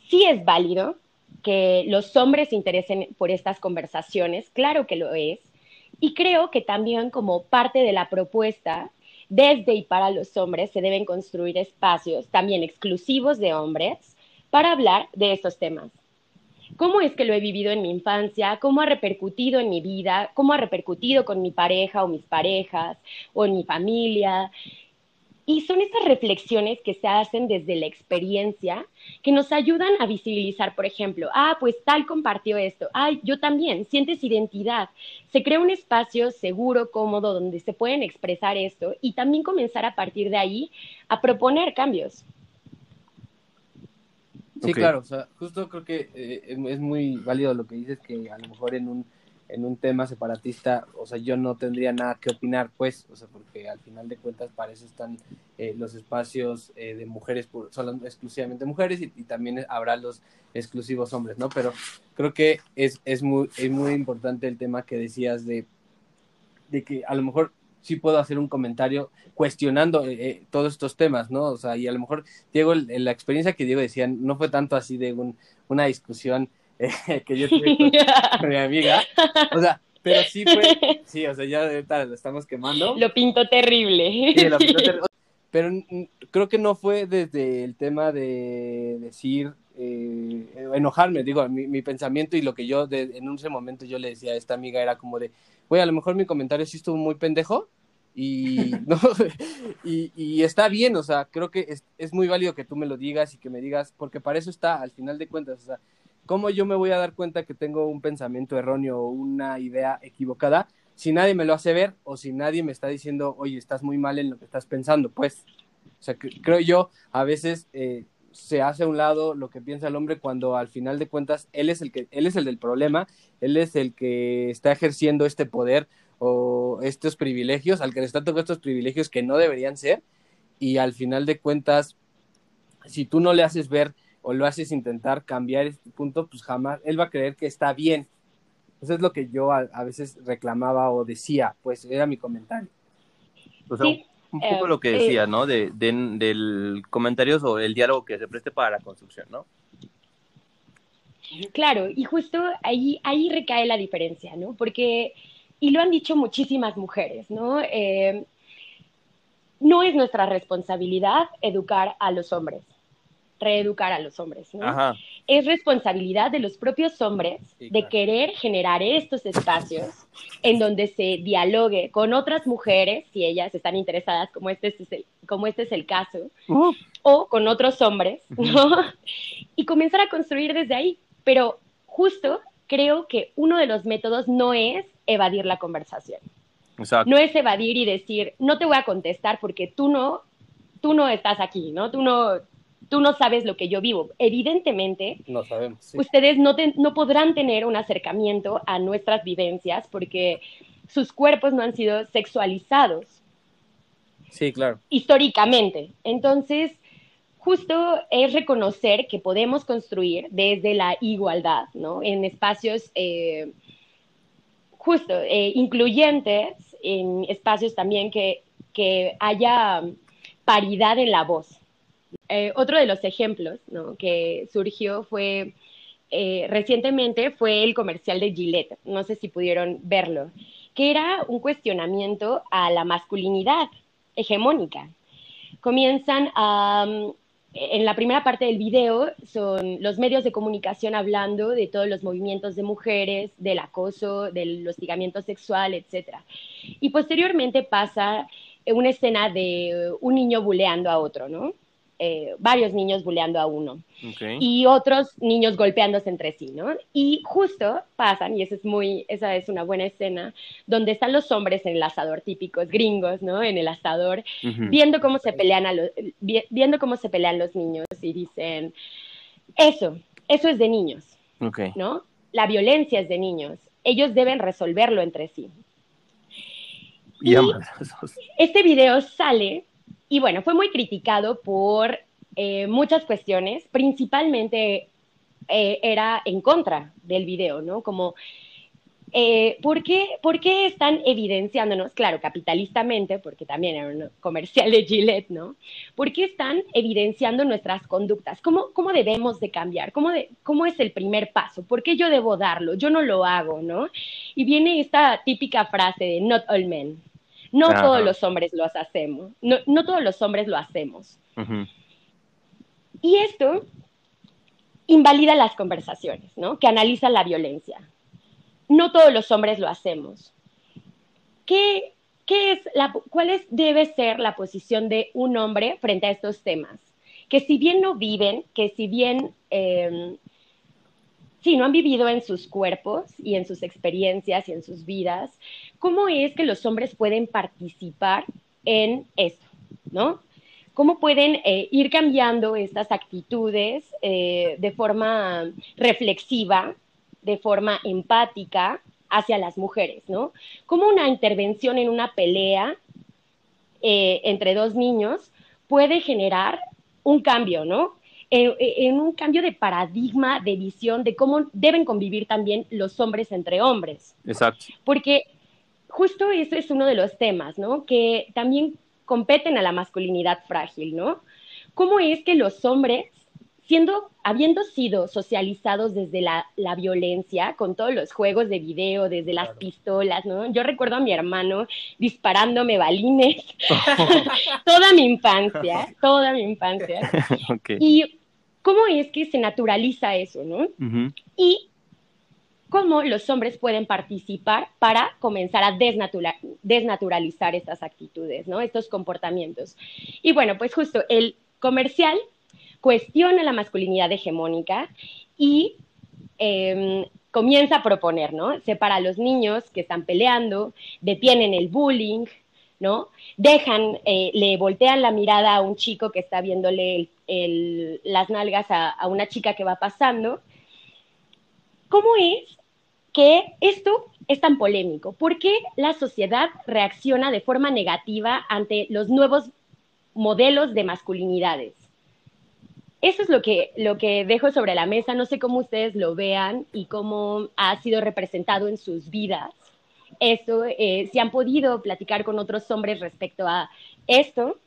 sí es válido que los hombres se interesen por estas conversaciones, claro que lo es, y creo que también como parte de la propuesta, desde y para los hombres se deben construir espacios también exclusivos de hombres para hablar de estos temas. ¿Cómo es que lo he vivido en mi infancia? ¿Cómo ha repercutido en mi vida? ¿Cómo ha repercutido con mi pareja o mis parejas o en mi familia? Y son esas reflexiones que se hacen desde la experiencia que nos ayudan a visibilizar, por ejemplo, ah, pues tal compartió esto, ay, yo también, sientes identidad. Se crea un espacio seguro, cómodo, donde se pueden expresar esto y también comenzar a partir de ahí a proponer cambios. Sí, claro, o sea, justo creo que eh, es muy válido lo que dices, que a lo mejor en un en un tema separatista, o sea, yo no tendría nada que opinar, pues, o sea, porque al final de cuentas para eso están eh, los espacios eh, de mujeres, son exclusivamente mujeres y, también habrá los exclusivos hombres, ¿no? Pero creo que es, es, muy, es muy importante el tema que decías de, de que a lo mejor sí puedo hacer un comentario cuestionando eh, todos estos temas, ¿no? O sea, y a lo mejor, Diego, la experiencia que Diego decía no fue tanto así de un, una discusión que yo tuve con, mi amiga. O sea, pero sí fue, sí, o sea, ya lo estamos quemando. Lo pintó terrible. Sí, lo pintó. Pero creo que no fue desde el tema de decir, eh, enojarme, digo, mi, pensamiento y lo que yo en ese momento yo le decía a esta amiga era como de, güey, a lo mejor mi comentario sí estuvo muy pendejo, y, no, y, y, está bien, o sea, creo que es, es, muy válido que tú me lo digas y que me digas, porque para eso está, al final de cuentas, o sea, ¿cómo yo me voy a dar cuenta que tengo un pensamiento erróneo o una idea equivocada si nadie me lo hace ver o si nadie me está diciendo, oye, estás muy mal en lo que estás pensando? Pues, o sea, creo yo, a veces eh, se hace a un lado lo que piensa el hombre cuando al final de cuentas él es el que, él es el del problema, él es el que está ejerciendo este poder o estos privilegios, al que le están tocando estos privilegios que no deberían ser, y al final de cuentas, si tú no le haces ver o lo haces intentar cambiar este punto, pues jamás, él va a creer que está bien. Eso es lo que yo a, veces reclamaba o decía, pues era mi comentario. O sea, un poco lo que eh, decía, ¿no? De, del comentario o el diálogo que se preste para la construcción, ¿no? Claro, y justo ahí, ahí recae la diferencia, ¿no? Porque, y lo han dicho muchísimas mujeres, ¿no? Eh, no es nuestra responsabilidad educar a los hombres, reeducar a los hombres, ¿no? Es responsabilidad de los propios hombres de querer generar estos espacios en donde se dialogue con otras mujeres, si ellas están interesadas, como este es el, como este es el caso, o con otros hombres, ¿no? Y comenzar a construir desde ahí. Pero justo creo que uno de los métodos no es evadir la conversación. No es evadir y decir, no te voy a contestar porque tú no, tú no estás aquí, ¿no? Tú no, tú no sabes lo que yo vivo. Evidentemente, no sabemos, ustedes no, no podrán tener un acercamiento a nuestras vivencias porque sus cuerpos no han sido sexualizados. Sí, claro. Históricamente. Entonces, justo es reconocer que podemos construir desde la igualdad, ¿no? En espacios eh, justo eh, incluyentes, en espacios también que, que haya paridad en la voz. Eh, otro de los ejemplos ¿no? que surgió fue recientemente fue el comercial de Gillette, no sé si pudieron verlo, que era un cuestionamiento a la masculinidad hegemónica. Comienzan a en la primera parte del video son los medios de comunicación hablando de todos los movimientos de mujeres, del acoso, del hostigamiento sexual, etc. Y posteriormente pasa una escena de un niño buleando a otro, ¿no? Eh, varios niños buleando a uno y otros niños golpeándose entre sí, ¿no? Y justo pasan, y esa es muy, esa es una buena escena, donde están los hombres en el asador típicos gringos, ¿no? En el asador, viendo cómo se pelean a los, viendo cómo se pelean los niños y dicen, eso, eso es de niños, ¿no? La violencia es de niños, ellos deben resolverlo entre sí. Y este video sale y bueno, fue muy criticado por eh, muchas cuestiones, principalmente eh, era en contra del video, ¿no? Como, eh, ¿por, qué, ¿por, qué, están evidenciándonos, claro, capitalistamente, porque también era un comercial de Gillette, ¿no? ¿Por qué están evidenciando nuestras conductas? ¿Cómo, cómo debemos de cambiar? ¿Cómo, ¿Cómo es el primer paso? ¿Por qué yo debo darlo? Yo no lo hago, ¿no? Y viene esta típica frase de not all men, no todos los hombres lo hacemos, no, no, todos los hombres lo hacemos. Y esto invalida las conversaciones, ¿no? Que analizan la violencia. No todos los hombres lo hacemos. ¿Qué, qué es la, ¿Cuál es, debe ser la posición de un hombre frente a estos temas? Que si bien no viven, que si bien eh, sí, no han vivido en sus cuerpos y en sus experiencias y en sus vidas, ¿cómo es que los hombres pueden participar en esto? ¿No? ¿Cómo pueden eh, ir cambiando estas actitudes eh, de forma reflexiva, de forma empática hacia las mujeres, ¿no? ¿Cómo una intervención en una pelea eh, entre dos niños puede generar un cambio, ¿no? en, un cambio de paradigma, de visión, de cómo deben convivir también los hombres entre hombres. Exacto. Porque justo eso es uno de los temas, ¿no? Que también competen a la masculinidad frágil, ¿no? ¿Cómo es que los hombres, siendo, habiendo sido socializados desde la, violencia, con todos los juegos de video, desde las pistolas, ¿no? Yo recuerdo a mi hermano disparándome balines toda mi infancia, toda mi infancia. Y cómo es que se naturaliza eso, ¿no? Y cómo los hombres pueden participar para comenzar a desnaturalizar estas actitudes, ¿no? Estos comportamientos. Y bueno, pues justo el comercial cuestiona la masculinidad hegemónica y em, comienza a proponer, ¿no? Separa a los niños que están peleando, detienen el bullying, ¿no? Dejan, eh, le voltean la mirada a un chico que está viéndole las nalgas a, una chica que va pasando. ¿Cómo es que esto es tan polémico? ¿Por qué la sociedad reacciona de forma negativa ante los nuevos modelos de masculinidades? eso es lo que, lo que dejo sobre la mesa. No sé cómo ustedes lo vean y cómo ha sido representado en sus vidas. Eso, eh, si han podido platicar con otros hombres respecto a esto.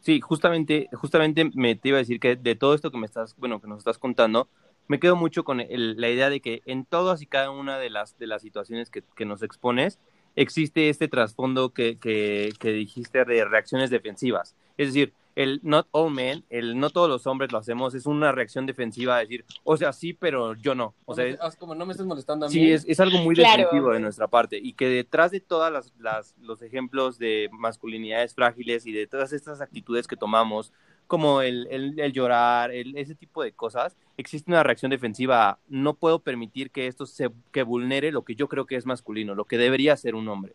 Sí, justamente, justamente me te iba a decir que de todo esto que me estás, bueno, que nos estás contando, me quedo mucho con la idea de que en todas y cada una de las, de las situaciones que, que nos expones, existe este trasfondo que, que, que, dijiste de reacciones defensivas. Es decir, el not all men, el no todos los hombres lo hacemos, es una reacción defensiva a decir, o sea, sí, pero yo no. O sea, es, como no me estás molestando a mí. Sí, es, es algo muy defensivo de nuestra parte y que detrás de todas las, las, los ejemplos de masculinidades frágiles y de todas estas actitudes que tomamos, como el, el, llorar, el, ese tipo de cosas, existe una reacción defensiva. No puedo permitir que esto se que vulnere lo que yo creo que es masculino, lo que debería ser un hombre.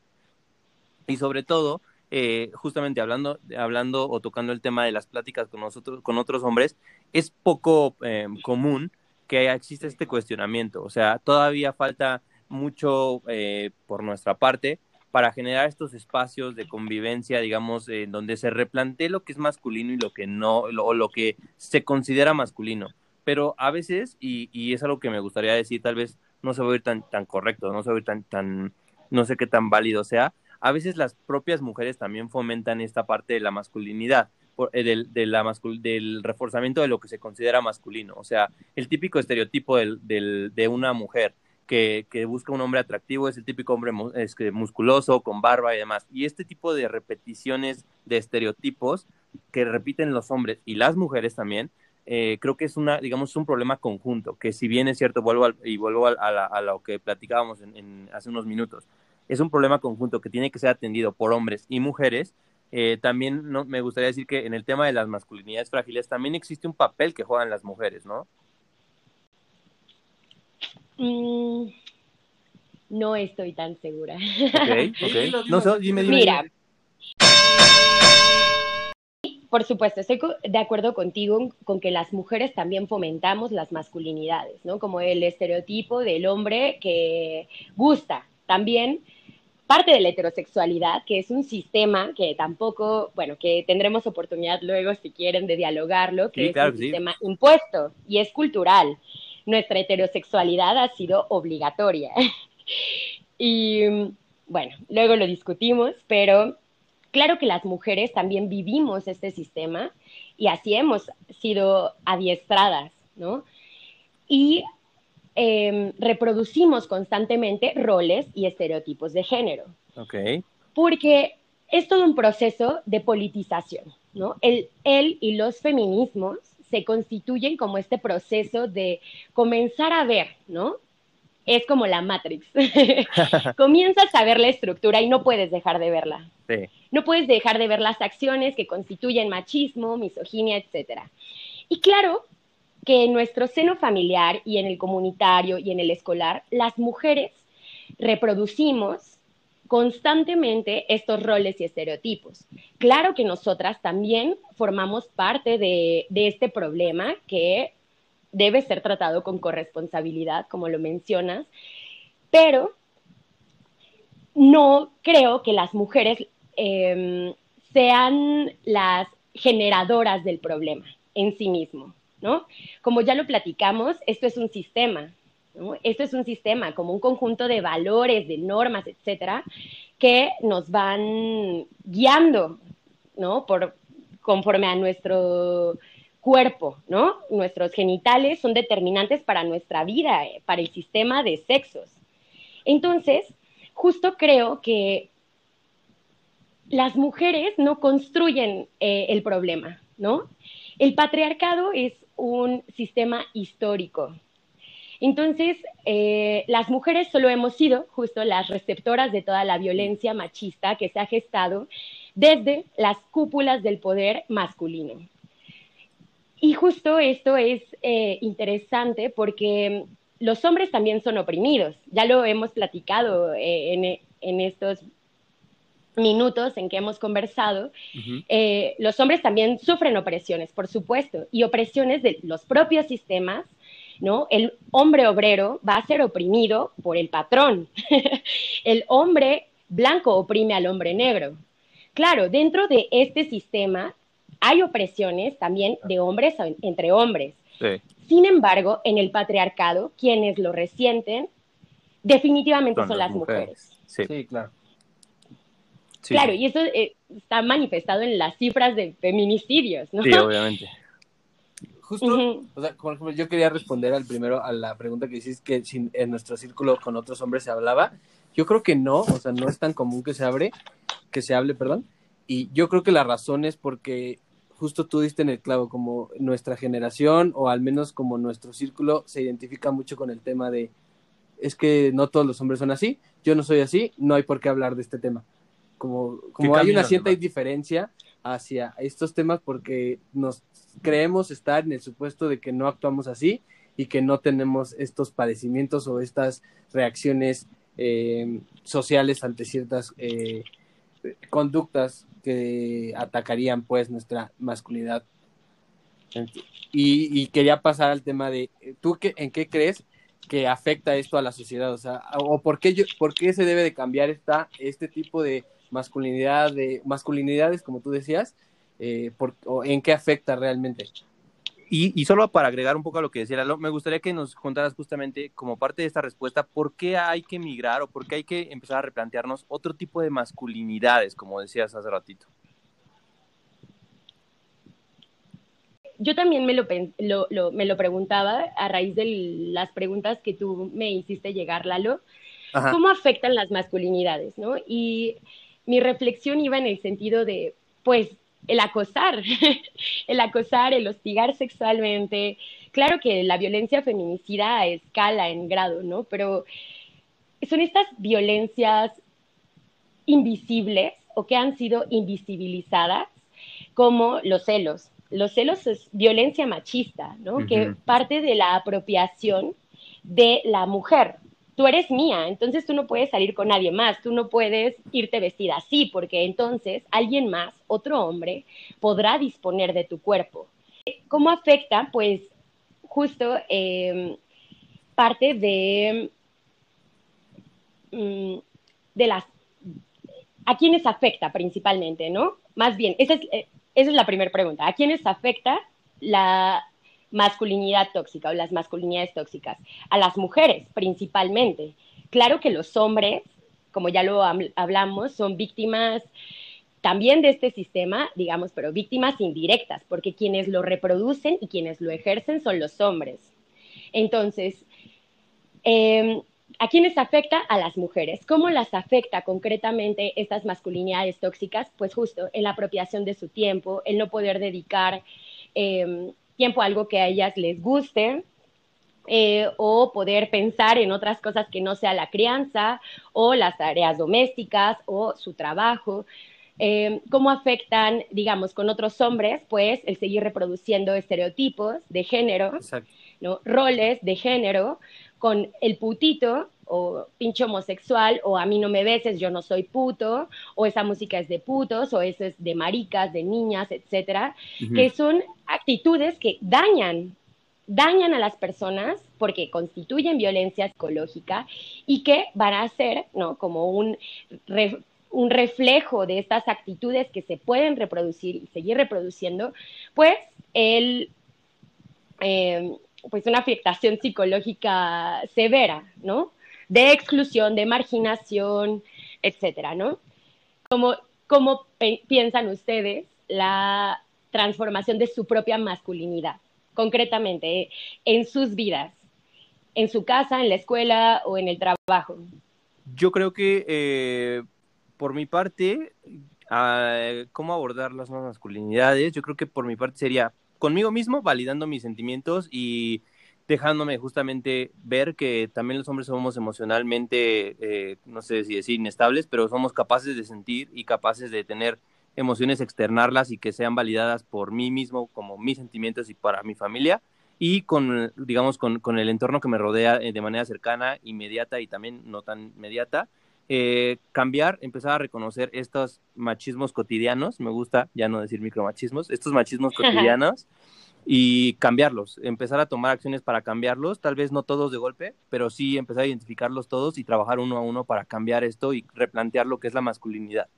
Y sobre todo, eh, justamente hablando, hablando o tocando el tema de las pláticas con nosotros, con otros hombres, es poco eh, común que exista este cuestionamiento. O sea, todavía falta mucho eh, por nuestra parte para generar estos espacios de convivencia, digamos, en donde se replantee lo que es masculino y lo que no, o lo que se considera masculino. Pero a veces, y, y, es algo que me gustaría decir, tal vez no se va a tan, tan correcto, no se va tan, tan, no sé qué tan válido sea, a veces las propias mujeres también fomentan esta parte de la masculinidad, eh, del, de la del reforzamiento de lo que se considera masculino. O sea, el típico estereotipo del, del, de una mujer que, busca un hombre atractivo es el típico hombre musculoso, con barba y demás. Y este tipo de repeticiones de estereotipos que repiten los hombres y las mujeres también, eh, creo que es una, digamos, un problema conjunto, que si bien es cierto, vuelvo y vuelvo a, lo que platicábamos hace unos minutos, es un problema conjunto que tiene que ser atendido por hombres y mujeres. Eh, también me gustaría decir que en el tema de las masculinidades frágiles también existe un papel que juegan las mujeres, ¿no? Mm, no estoy tan segura. Ok, ok. No sé, dime, dime. Mira. Por supuesto, estoy de acuerdo contigo con que las mujeres también fomentamos las masculinidades, ¿no? Como el estereotipo del hombre que gusta. También parte de la heterosexualidad, que es un sistema que tampoco, bueno, que tendremos oportunidad luego, si quieren, de dialogarlo, que es un sistema impuesto y es cultural. Nuestra heterosexualidad ha sido obligatoria. y bueno, luego lo discutimos, pero claro que las mujeres también vivimos este sistema y así hemos sido adiestradas, ¿no? Y Em, reproducimos constantemente roles y estereotipos de género. Okay. Porque es todo un proceso de politización, ¿no? El, él y los feminismos se constituyen como este proceso de comenzar a ver, ¿no? Es como la Matrix. Comienzas a ver la estructura y no puedes dejar de verla. Sí. No puedes dejar de ver las acciones que constituyen machismo, misoginia, etc. Y claro, que en nuestro seno familiar y en el comunitario y en el escolar, las mujeres reproducimos constantemente estos roles y estereotipos. Claro que nosotras también formamos parte de, este problema que debe ser tratado con corresponsabilidad, como lo mencionas, pero no creo que las mujeres eh, sean las generadoras del problema en sí mismo. ¿no? Como ya lo platicamos, esto es un sistema, Esto es un sistema, como un conjunto de valores, de normas, etcétera, que nos van guiando, ¿no? Por, conforme a nuestro cuerpo, ¿no? Nuestros genitales son determinantes para nuestra vida, eh, para el sistema de sexos. Entonces, justo creo que las mujeres no construyen eh, el problema, ¿no? El patriarcado es un sistema histórico. Entonces, eh, las mujeres solo hemos sido justo las receptoras de toda la violencia machista que se ha gestado desde las cúpulas del poder masculino. Y justo esto es eh, interesante porque los hombres también son oprimidos. Ya lo hemos platicado eh, en, en estos minutos en que hemos conversado, eh, los hombres también sufren opresiones, por supuesto, y opresiones de los propios sistemas, ¿no? El hombre obrero va a ser oprimido por el patrón. el hombre blanco oprime al hombre negro. Claro, dentro de este sistema hay opresiones también de hombres entre hombres. Sin embargo, en el patriarcado, quienes lo resienten definitivamente son, las mujeres. Sí. claro. claro, y eso eh, está manifestado en las cifras de feminicidios, ¿no? Sí, obviamente. Justo, o sea, por ejemplo, yo quería responder al primero a la pregunta que hiciste que si en nuestro círculo con otros hombres se hablaba. Yo creo que no, o sea, no es tan común que se abre, que se hable, perdón. Y yo creo que la razón es porque justo tú diste en el clavo, como nuestra generación o al menos como nuestro círculo se identifica mucho con el tema de es que no todos los hombres son así, yo no soy así, no hay por qué hablar de este tema. Como, como hay una cierta indiferencia hacia estos temas porque nos creemos estar en el supuesto de que no actuamos así y que no tenemos estos padecimientos o estas reacciones eh, sociales ante ciertas eh, conductas que atacarían pues nuestra masculinidad. Y, quería pasar al tema de, ¿tú qué, en qué crees que afecta esto a la sociedad? O sea, o por qué, yo, por qué se debe de cambiar esta, este tipo de masculinidad, de masculinidades, como tú decías, eh, por, o en qué afecta realmente? Y, y, solo para agregar un poco a lo que decía Lalo, me gustaría que nos contaras justamente como parte de esta respuesta, ¿por qué hay que migrar o por qué hay que empezar a replantearnos otro tipo de masculinidades, como decías hace ratito? Yo también me lo, lo, me lo preguntaba a raíz de las preguntas que tú me hiciste llegar, Lalo. ¿Cómo afectan las masculinidades? ¿no? Y mi reflexión iba en el sentido de, pues, el acosar, el acosar, el hostigar sexualmente. Claro que la violencia feminicida escala en grado, ¿no? Pero son estas violencias invisibles o que han sido invisibilizadas como los celos. Los celos es violencia machista, ¿no? Que parte de la apropiación de la mujer, tú eres mía, entonces tú no puedes salir con nadie más, tú no puedes irte vestida así, porque entonces alguien más, otro hombre, podrá disponer de tu cuerpo. ¿Cómo afecta? Pues justo em, parte de, mm, de las... ¿A quiénes afecta principalmente, no? Más bien, esa es, eh, esa es la primera pregunta. ¿A quiénes afecta la masculinidad tóxica o las masculinidades tóxicas? A las mujeres principalmente. Claro que los hombres, como ya lo hablamos, son víctimas también de este sistema, digamos, pero víctimas indirectas, porque quienes lo reproducen y quienes lo ejercen son los hombres. Entonces, em, ¿a quiénes afecta? A las mujeres. ¿Cómo las afecta concretamente estas masculinidades tóxicas? Pues justo en la apropiación de su tiempo, el no poder dedicar em, tiempo algo que a ellas les guste, eh, o poder pensar en otras cosas que no sea la crianza o las tareas domésticas o su trabajo. Eh, ¿Cómo afectan, digamos, con otros hombres? Pues el seguir reproduciendo estereotipos de género, ¿no? roles de género, con el putito o pinche homosexual, o a mí no me beses, yo no soy puto, o esa música es de putos, o eso es de maricas, de niñas, etcétera, que son actitudes que dañan, dañan a las personas porque constituyen violencia psicológica y que van a ser, ¿no? Como un, un reflejo de estas actitudes que se pueden reproducir y seguir reproduciendo, pues el, eh, pues una afectación psicológica severa, ¿no? De exclusión, de marginación, etcétera, ¿no? ¿Cómo, cómo piensan ustedes la transformación de su propia masculinidad, concretamente, en sus vidas, en su casa, en la escuela o en el trabajo? Yo creo que, eh, por mi parte, ah, cómo abordar las nuevas masculinidades, yo creo que por mi parte sería conmigo mismo, validando mis sentimientos y dejándome justamente ver que también los hombres somos emocionalmente, eh, no sé si decir inestables, pero somos capaces de sentir y capaces de tener emociones, externarlas y que sean validadas por mí mismo como mis sentimientos y para mi familia y con, digamos, con, con el entorno que me rodea eh, de manera cercana, inmediata y también no tan inmediata. Eh, cambiar, empezar a reconocer estos machismos cotidianos, me gusta ya no decir micromachismos, estos machismos cotidianos y cambiarlos, empezar a tomar acciones para cambiarlos, tal vez no todos de golpe, pero sí empezar a identificarlos todos y trabajar uno a uno para cambiar esto y replantear lo que es la masculinidad.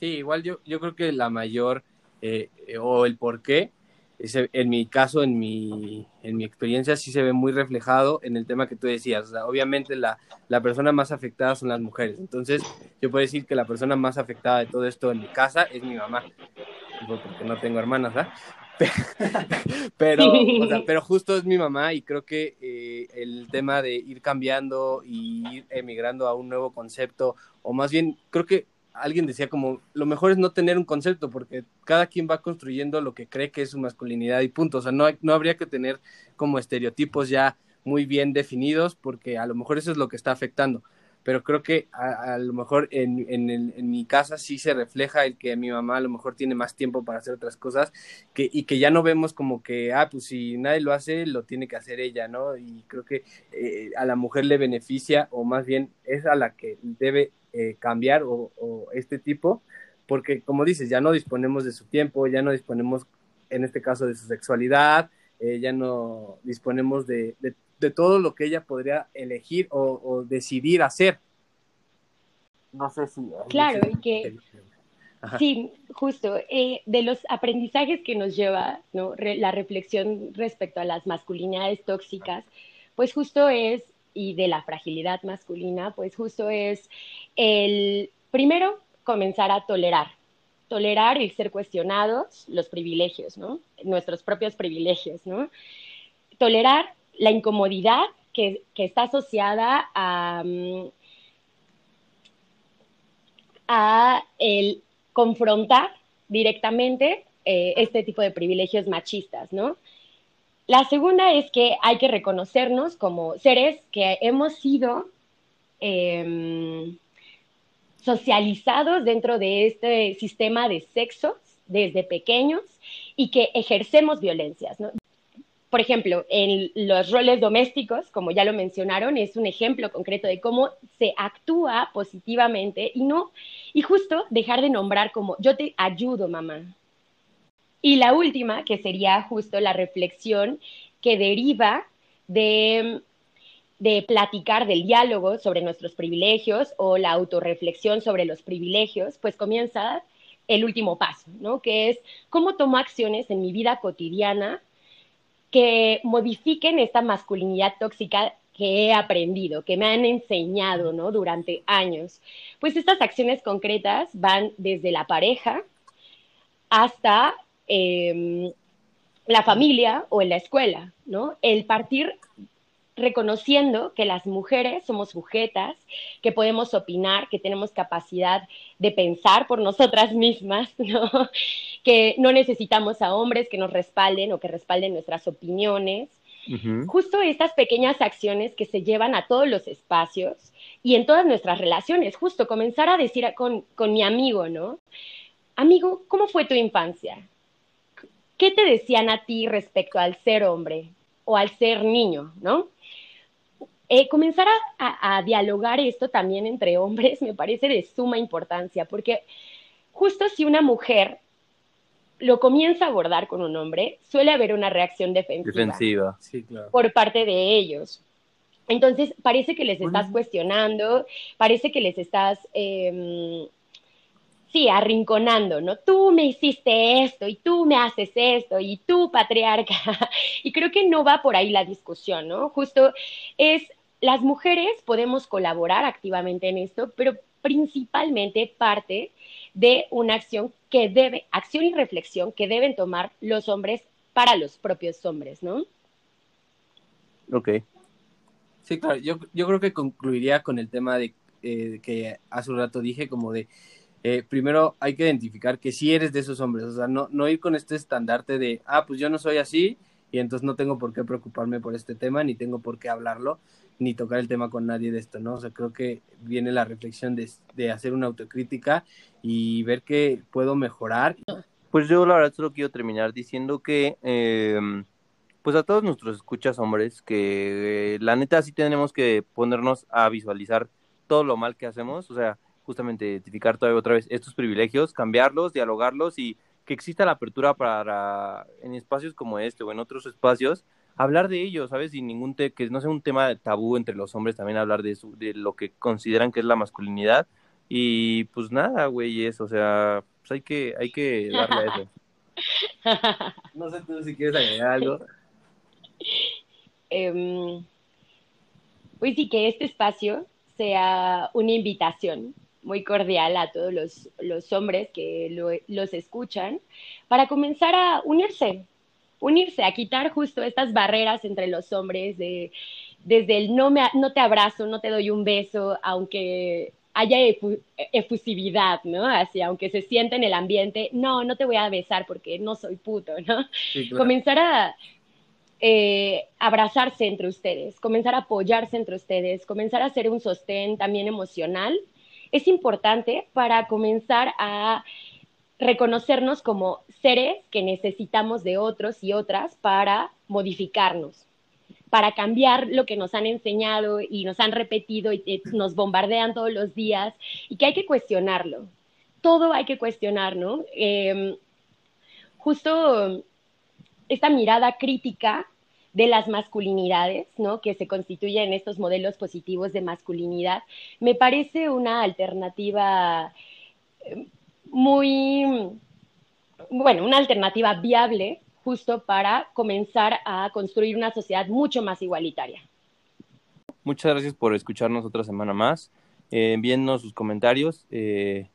Sí, igual yo, yo creo que la mayor eh, o el por qué, en mi caso, en mi, en mi experiencia, sí se ve muy reflejado en el tema que tú decías. obviamente la, la, persona más afectada son las mujeres. Entonces, yo puedo decir que la persona más afectada de todo esto en mi casa es mi mamá, porque no tengo hermanas, ¿verdad? pero, pero justo es mi mamá y creo que eh, el tema de ir cambiando y ir emigrando a un nuevo concepto, o más bien, creo que alguien decía como, lo mejor es no tener un concepto, porque cada quien va construyendo lo que cree que es su masculinidad y punto. O sea, no, no habría que tener como estereotipos ya muy bien definidos, porque a lo mejor eso es lo que está afectando pero creo que a, lo mejor en, en, en, mi casa sí se refleja el que mi mamá a lo mejor tiene más tiempo para hacer otras cosas que, y que ya no vemos como que, ah, pues si nadie lo hace, lo tiene que hacer ella, ¿no? Y creo que eh, a la mujer le beneficia o más bien es a la que debe eh, cambiar o, o, este tipo, porque como dices, ya no disponemos de su tiempo, ya no disponemos en este caso de su sexualidad, eh, ya no disponemos de, de de todo lo que ella podría elegir o, decidir hacer. No sé si... Claro, y que... Sí, justo. Eh, de los aprendizajes que nos lleva ¿no? la reflexión respecto a las masculinidades tóxicas, pues justo es, y de la fragilidad masculina, pues justo es el, primero, comenzar a tolerar, tolerar el ser cuestionados, los privilegios, ¿no? Nuestros propios privilegios, ¿no? Tolerar la incomodidad que, está asociada a, mm, el confrontar directamente eh, este tipo de privilegios machistas, ¿no? La segunda es que hay que reconocernos como seres que hemos sido em, socializados dentro de este sistema de sexos desde pequeños y que ejercemos violencias, por ejemplo, en los roles domésticos, como ya lo mencionaron, es un ejemplo concreto de cómo se actúa positivamente y no, y justo dejar de nombrar como yo te ayudo, mamá. Y la última, que sería justo la reflexión que deriva de, de platicar del diálogo sobre nuestros privilegios o la autorreflexión sobre los privilegios, pues comienza el último paso, ¿no? Que es cómo tomo acciones en mi vida cotidiana que modifiquen esta masculinidad tóxica que he aprendido, que me han enseñado, ¿no? Durante años. Pues estas acciones concretas van desde la pareja hasta em, la familia o en la escuela, ¿no? El partir reconociendo que las mujeres somos sujetas, que podemos opinar, que tenemos capacidad de pensar por nosotras mismas, ¿no? que no necesitamos a hombres que nos respalden o que respalden nuestras opiniones. Justo estas pequeñas acciones que se llevan a todos los espacios y en todas nuestras relaciones, justo comenzar a decir con, con mi amigo, ¿no? Amigo, ¿cómo fue tu infancia? ¿Qué te decían a ti respecto al ser hombre o al ser niño, ¿no? Eh, comenzar a, dialogar esto también entre hombres me parece de suma importancia, porque justo si una mujer lo comienza a abordar con un hombre, suele haber una reacción defensiva, por parte de ellos. Entonces, parece que les estás cuestionando, parece que les estás, em, sí, arrinconando, ¿no? Tú me hiciste esto y tú me haces esto y tú, patriarca. y creo que no va por ahí la discusión, ¿no? Justo es las mujeres podemos colaborar activamente en esto, pero principalmente parte de una acción que debe, acción y reflexión que deben tomar los hombres para los propios hombres, ¿no? Ok. Sí, claro, yo, yo creo que concluiría con el tema de eh, que hace un rato dije, como de, eh, primero hay que identificar que si eres de esos hombres, o sea, no, no ir con este estandarte de, ah, pues yo no soy así y entonces no tengo por qué preocuparme por este tema, ni tengo por qué hablarlo, ni tocar el tema con nadie de esto, ¿no? O sea, creo que viene la reflexión de, hacer una autocrítica y ver que puedo mejorar. Pues yo la verdad solo quiero terminar diciendo que, em, pues a todos nuestros escuchas hombres, que eh, la neta sí tenemos que ponernos a visualizar todo lo mal que hacemos, o sea, justamente identificar todavía otra vez estos privilegios, cambiarlos, dialogarlos y que exista la apertura para en espacios como este o en otros espacios hablar de ello, ¿sabes? Sin ningún te que no sea un tema tabú entre los hombres, también hablar de, su, de lo que consideran que es la masculinidad. Y pues nada, güey, eso, o sea, pues hay que, hay que darle a eso. no sé tú si quieres agregar algo. Em, pues sí, que este espacio sea una invitación muy cordial a todos los, hombres que los escuchan para comenzar a unirse, unirse, a quitar justo estas barreras entre los hombres, de, desde el no, me, no te abrazo, no te doy un beso, aunque haya efusividad, ¿no? Así, aunque se sienta en el ambiente, no, no te voy a besar porque no soy puto, ¿no? Comenzar a eh, abrazarse entre ustedes, comenzar a apoyarse entre ustedes, comenzar a hacer un sostén también emocional, es importante para comenzar a reconocernos como seres que necesitamos de otros y otras para modificarnos, para cambiar lo que nos han enseñado y nos han repetido y nos bombardean todos los días y que hay que cuestionarlo. Todo hay que cuestionar, ¿no? Em, justo esta mirada crítica de las masculinidades, ¿no? Que se constituyen en estos modelos positivos de masculinidad, me parece una alternativa eh, muy, bueno, una alternativa viable justo para comenzar a construir una sociedad mucho más igualitaria. Muchas gracias por escucharnos otra semana más. Eh, envíennos sus comentarios. Eh,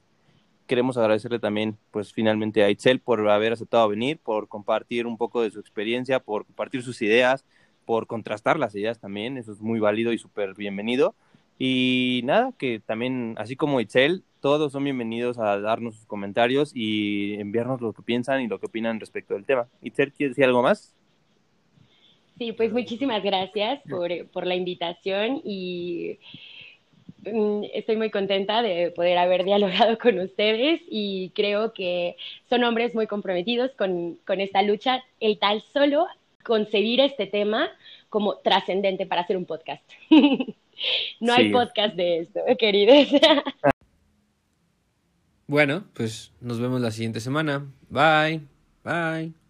queremos agradecerle también, pues finalmente a Itzel por haber aceptado venir, por compartir un poco de su experiencia, por compartir sus ideas, por contrastar las ideas también. Eso es muy válido y súper bienvenido. Y nada, que también, así como Itzel, todos son bienvenidos a darnos sus comentarios y enviarnos lo que piensan y lo que opinan respecto del tema. Itzel, ¿quieres decir algo más? Sí, pues muchísimas gracias por, por la invitación y estoy muy contenta de poder haber dialogado con ustedes y creo que son hombres muy comprometidos con, con esta lucha. El tal solo concebir este tema como trascendente para hacer un podcast. no hay podcast de esto, queridos. Bueno, pues nos vemos la siguiente semana. Bye. Bye.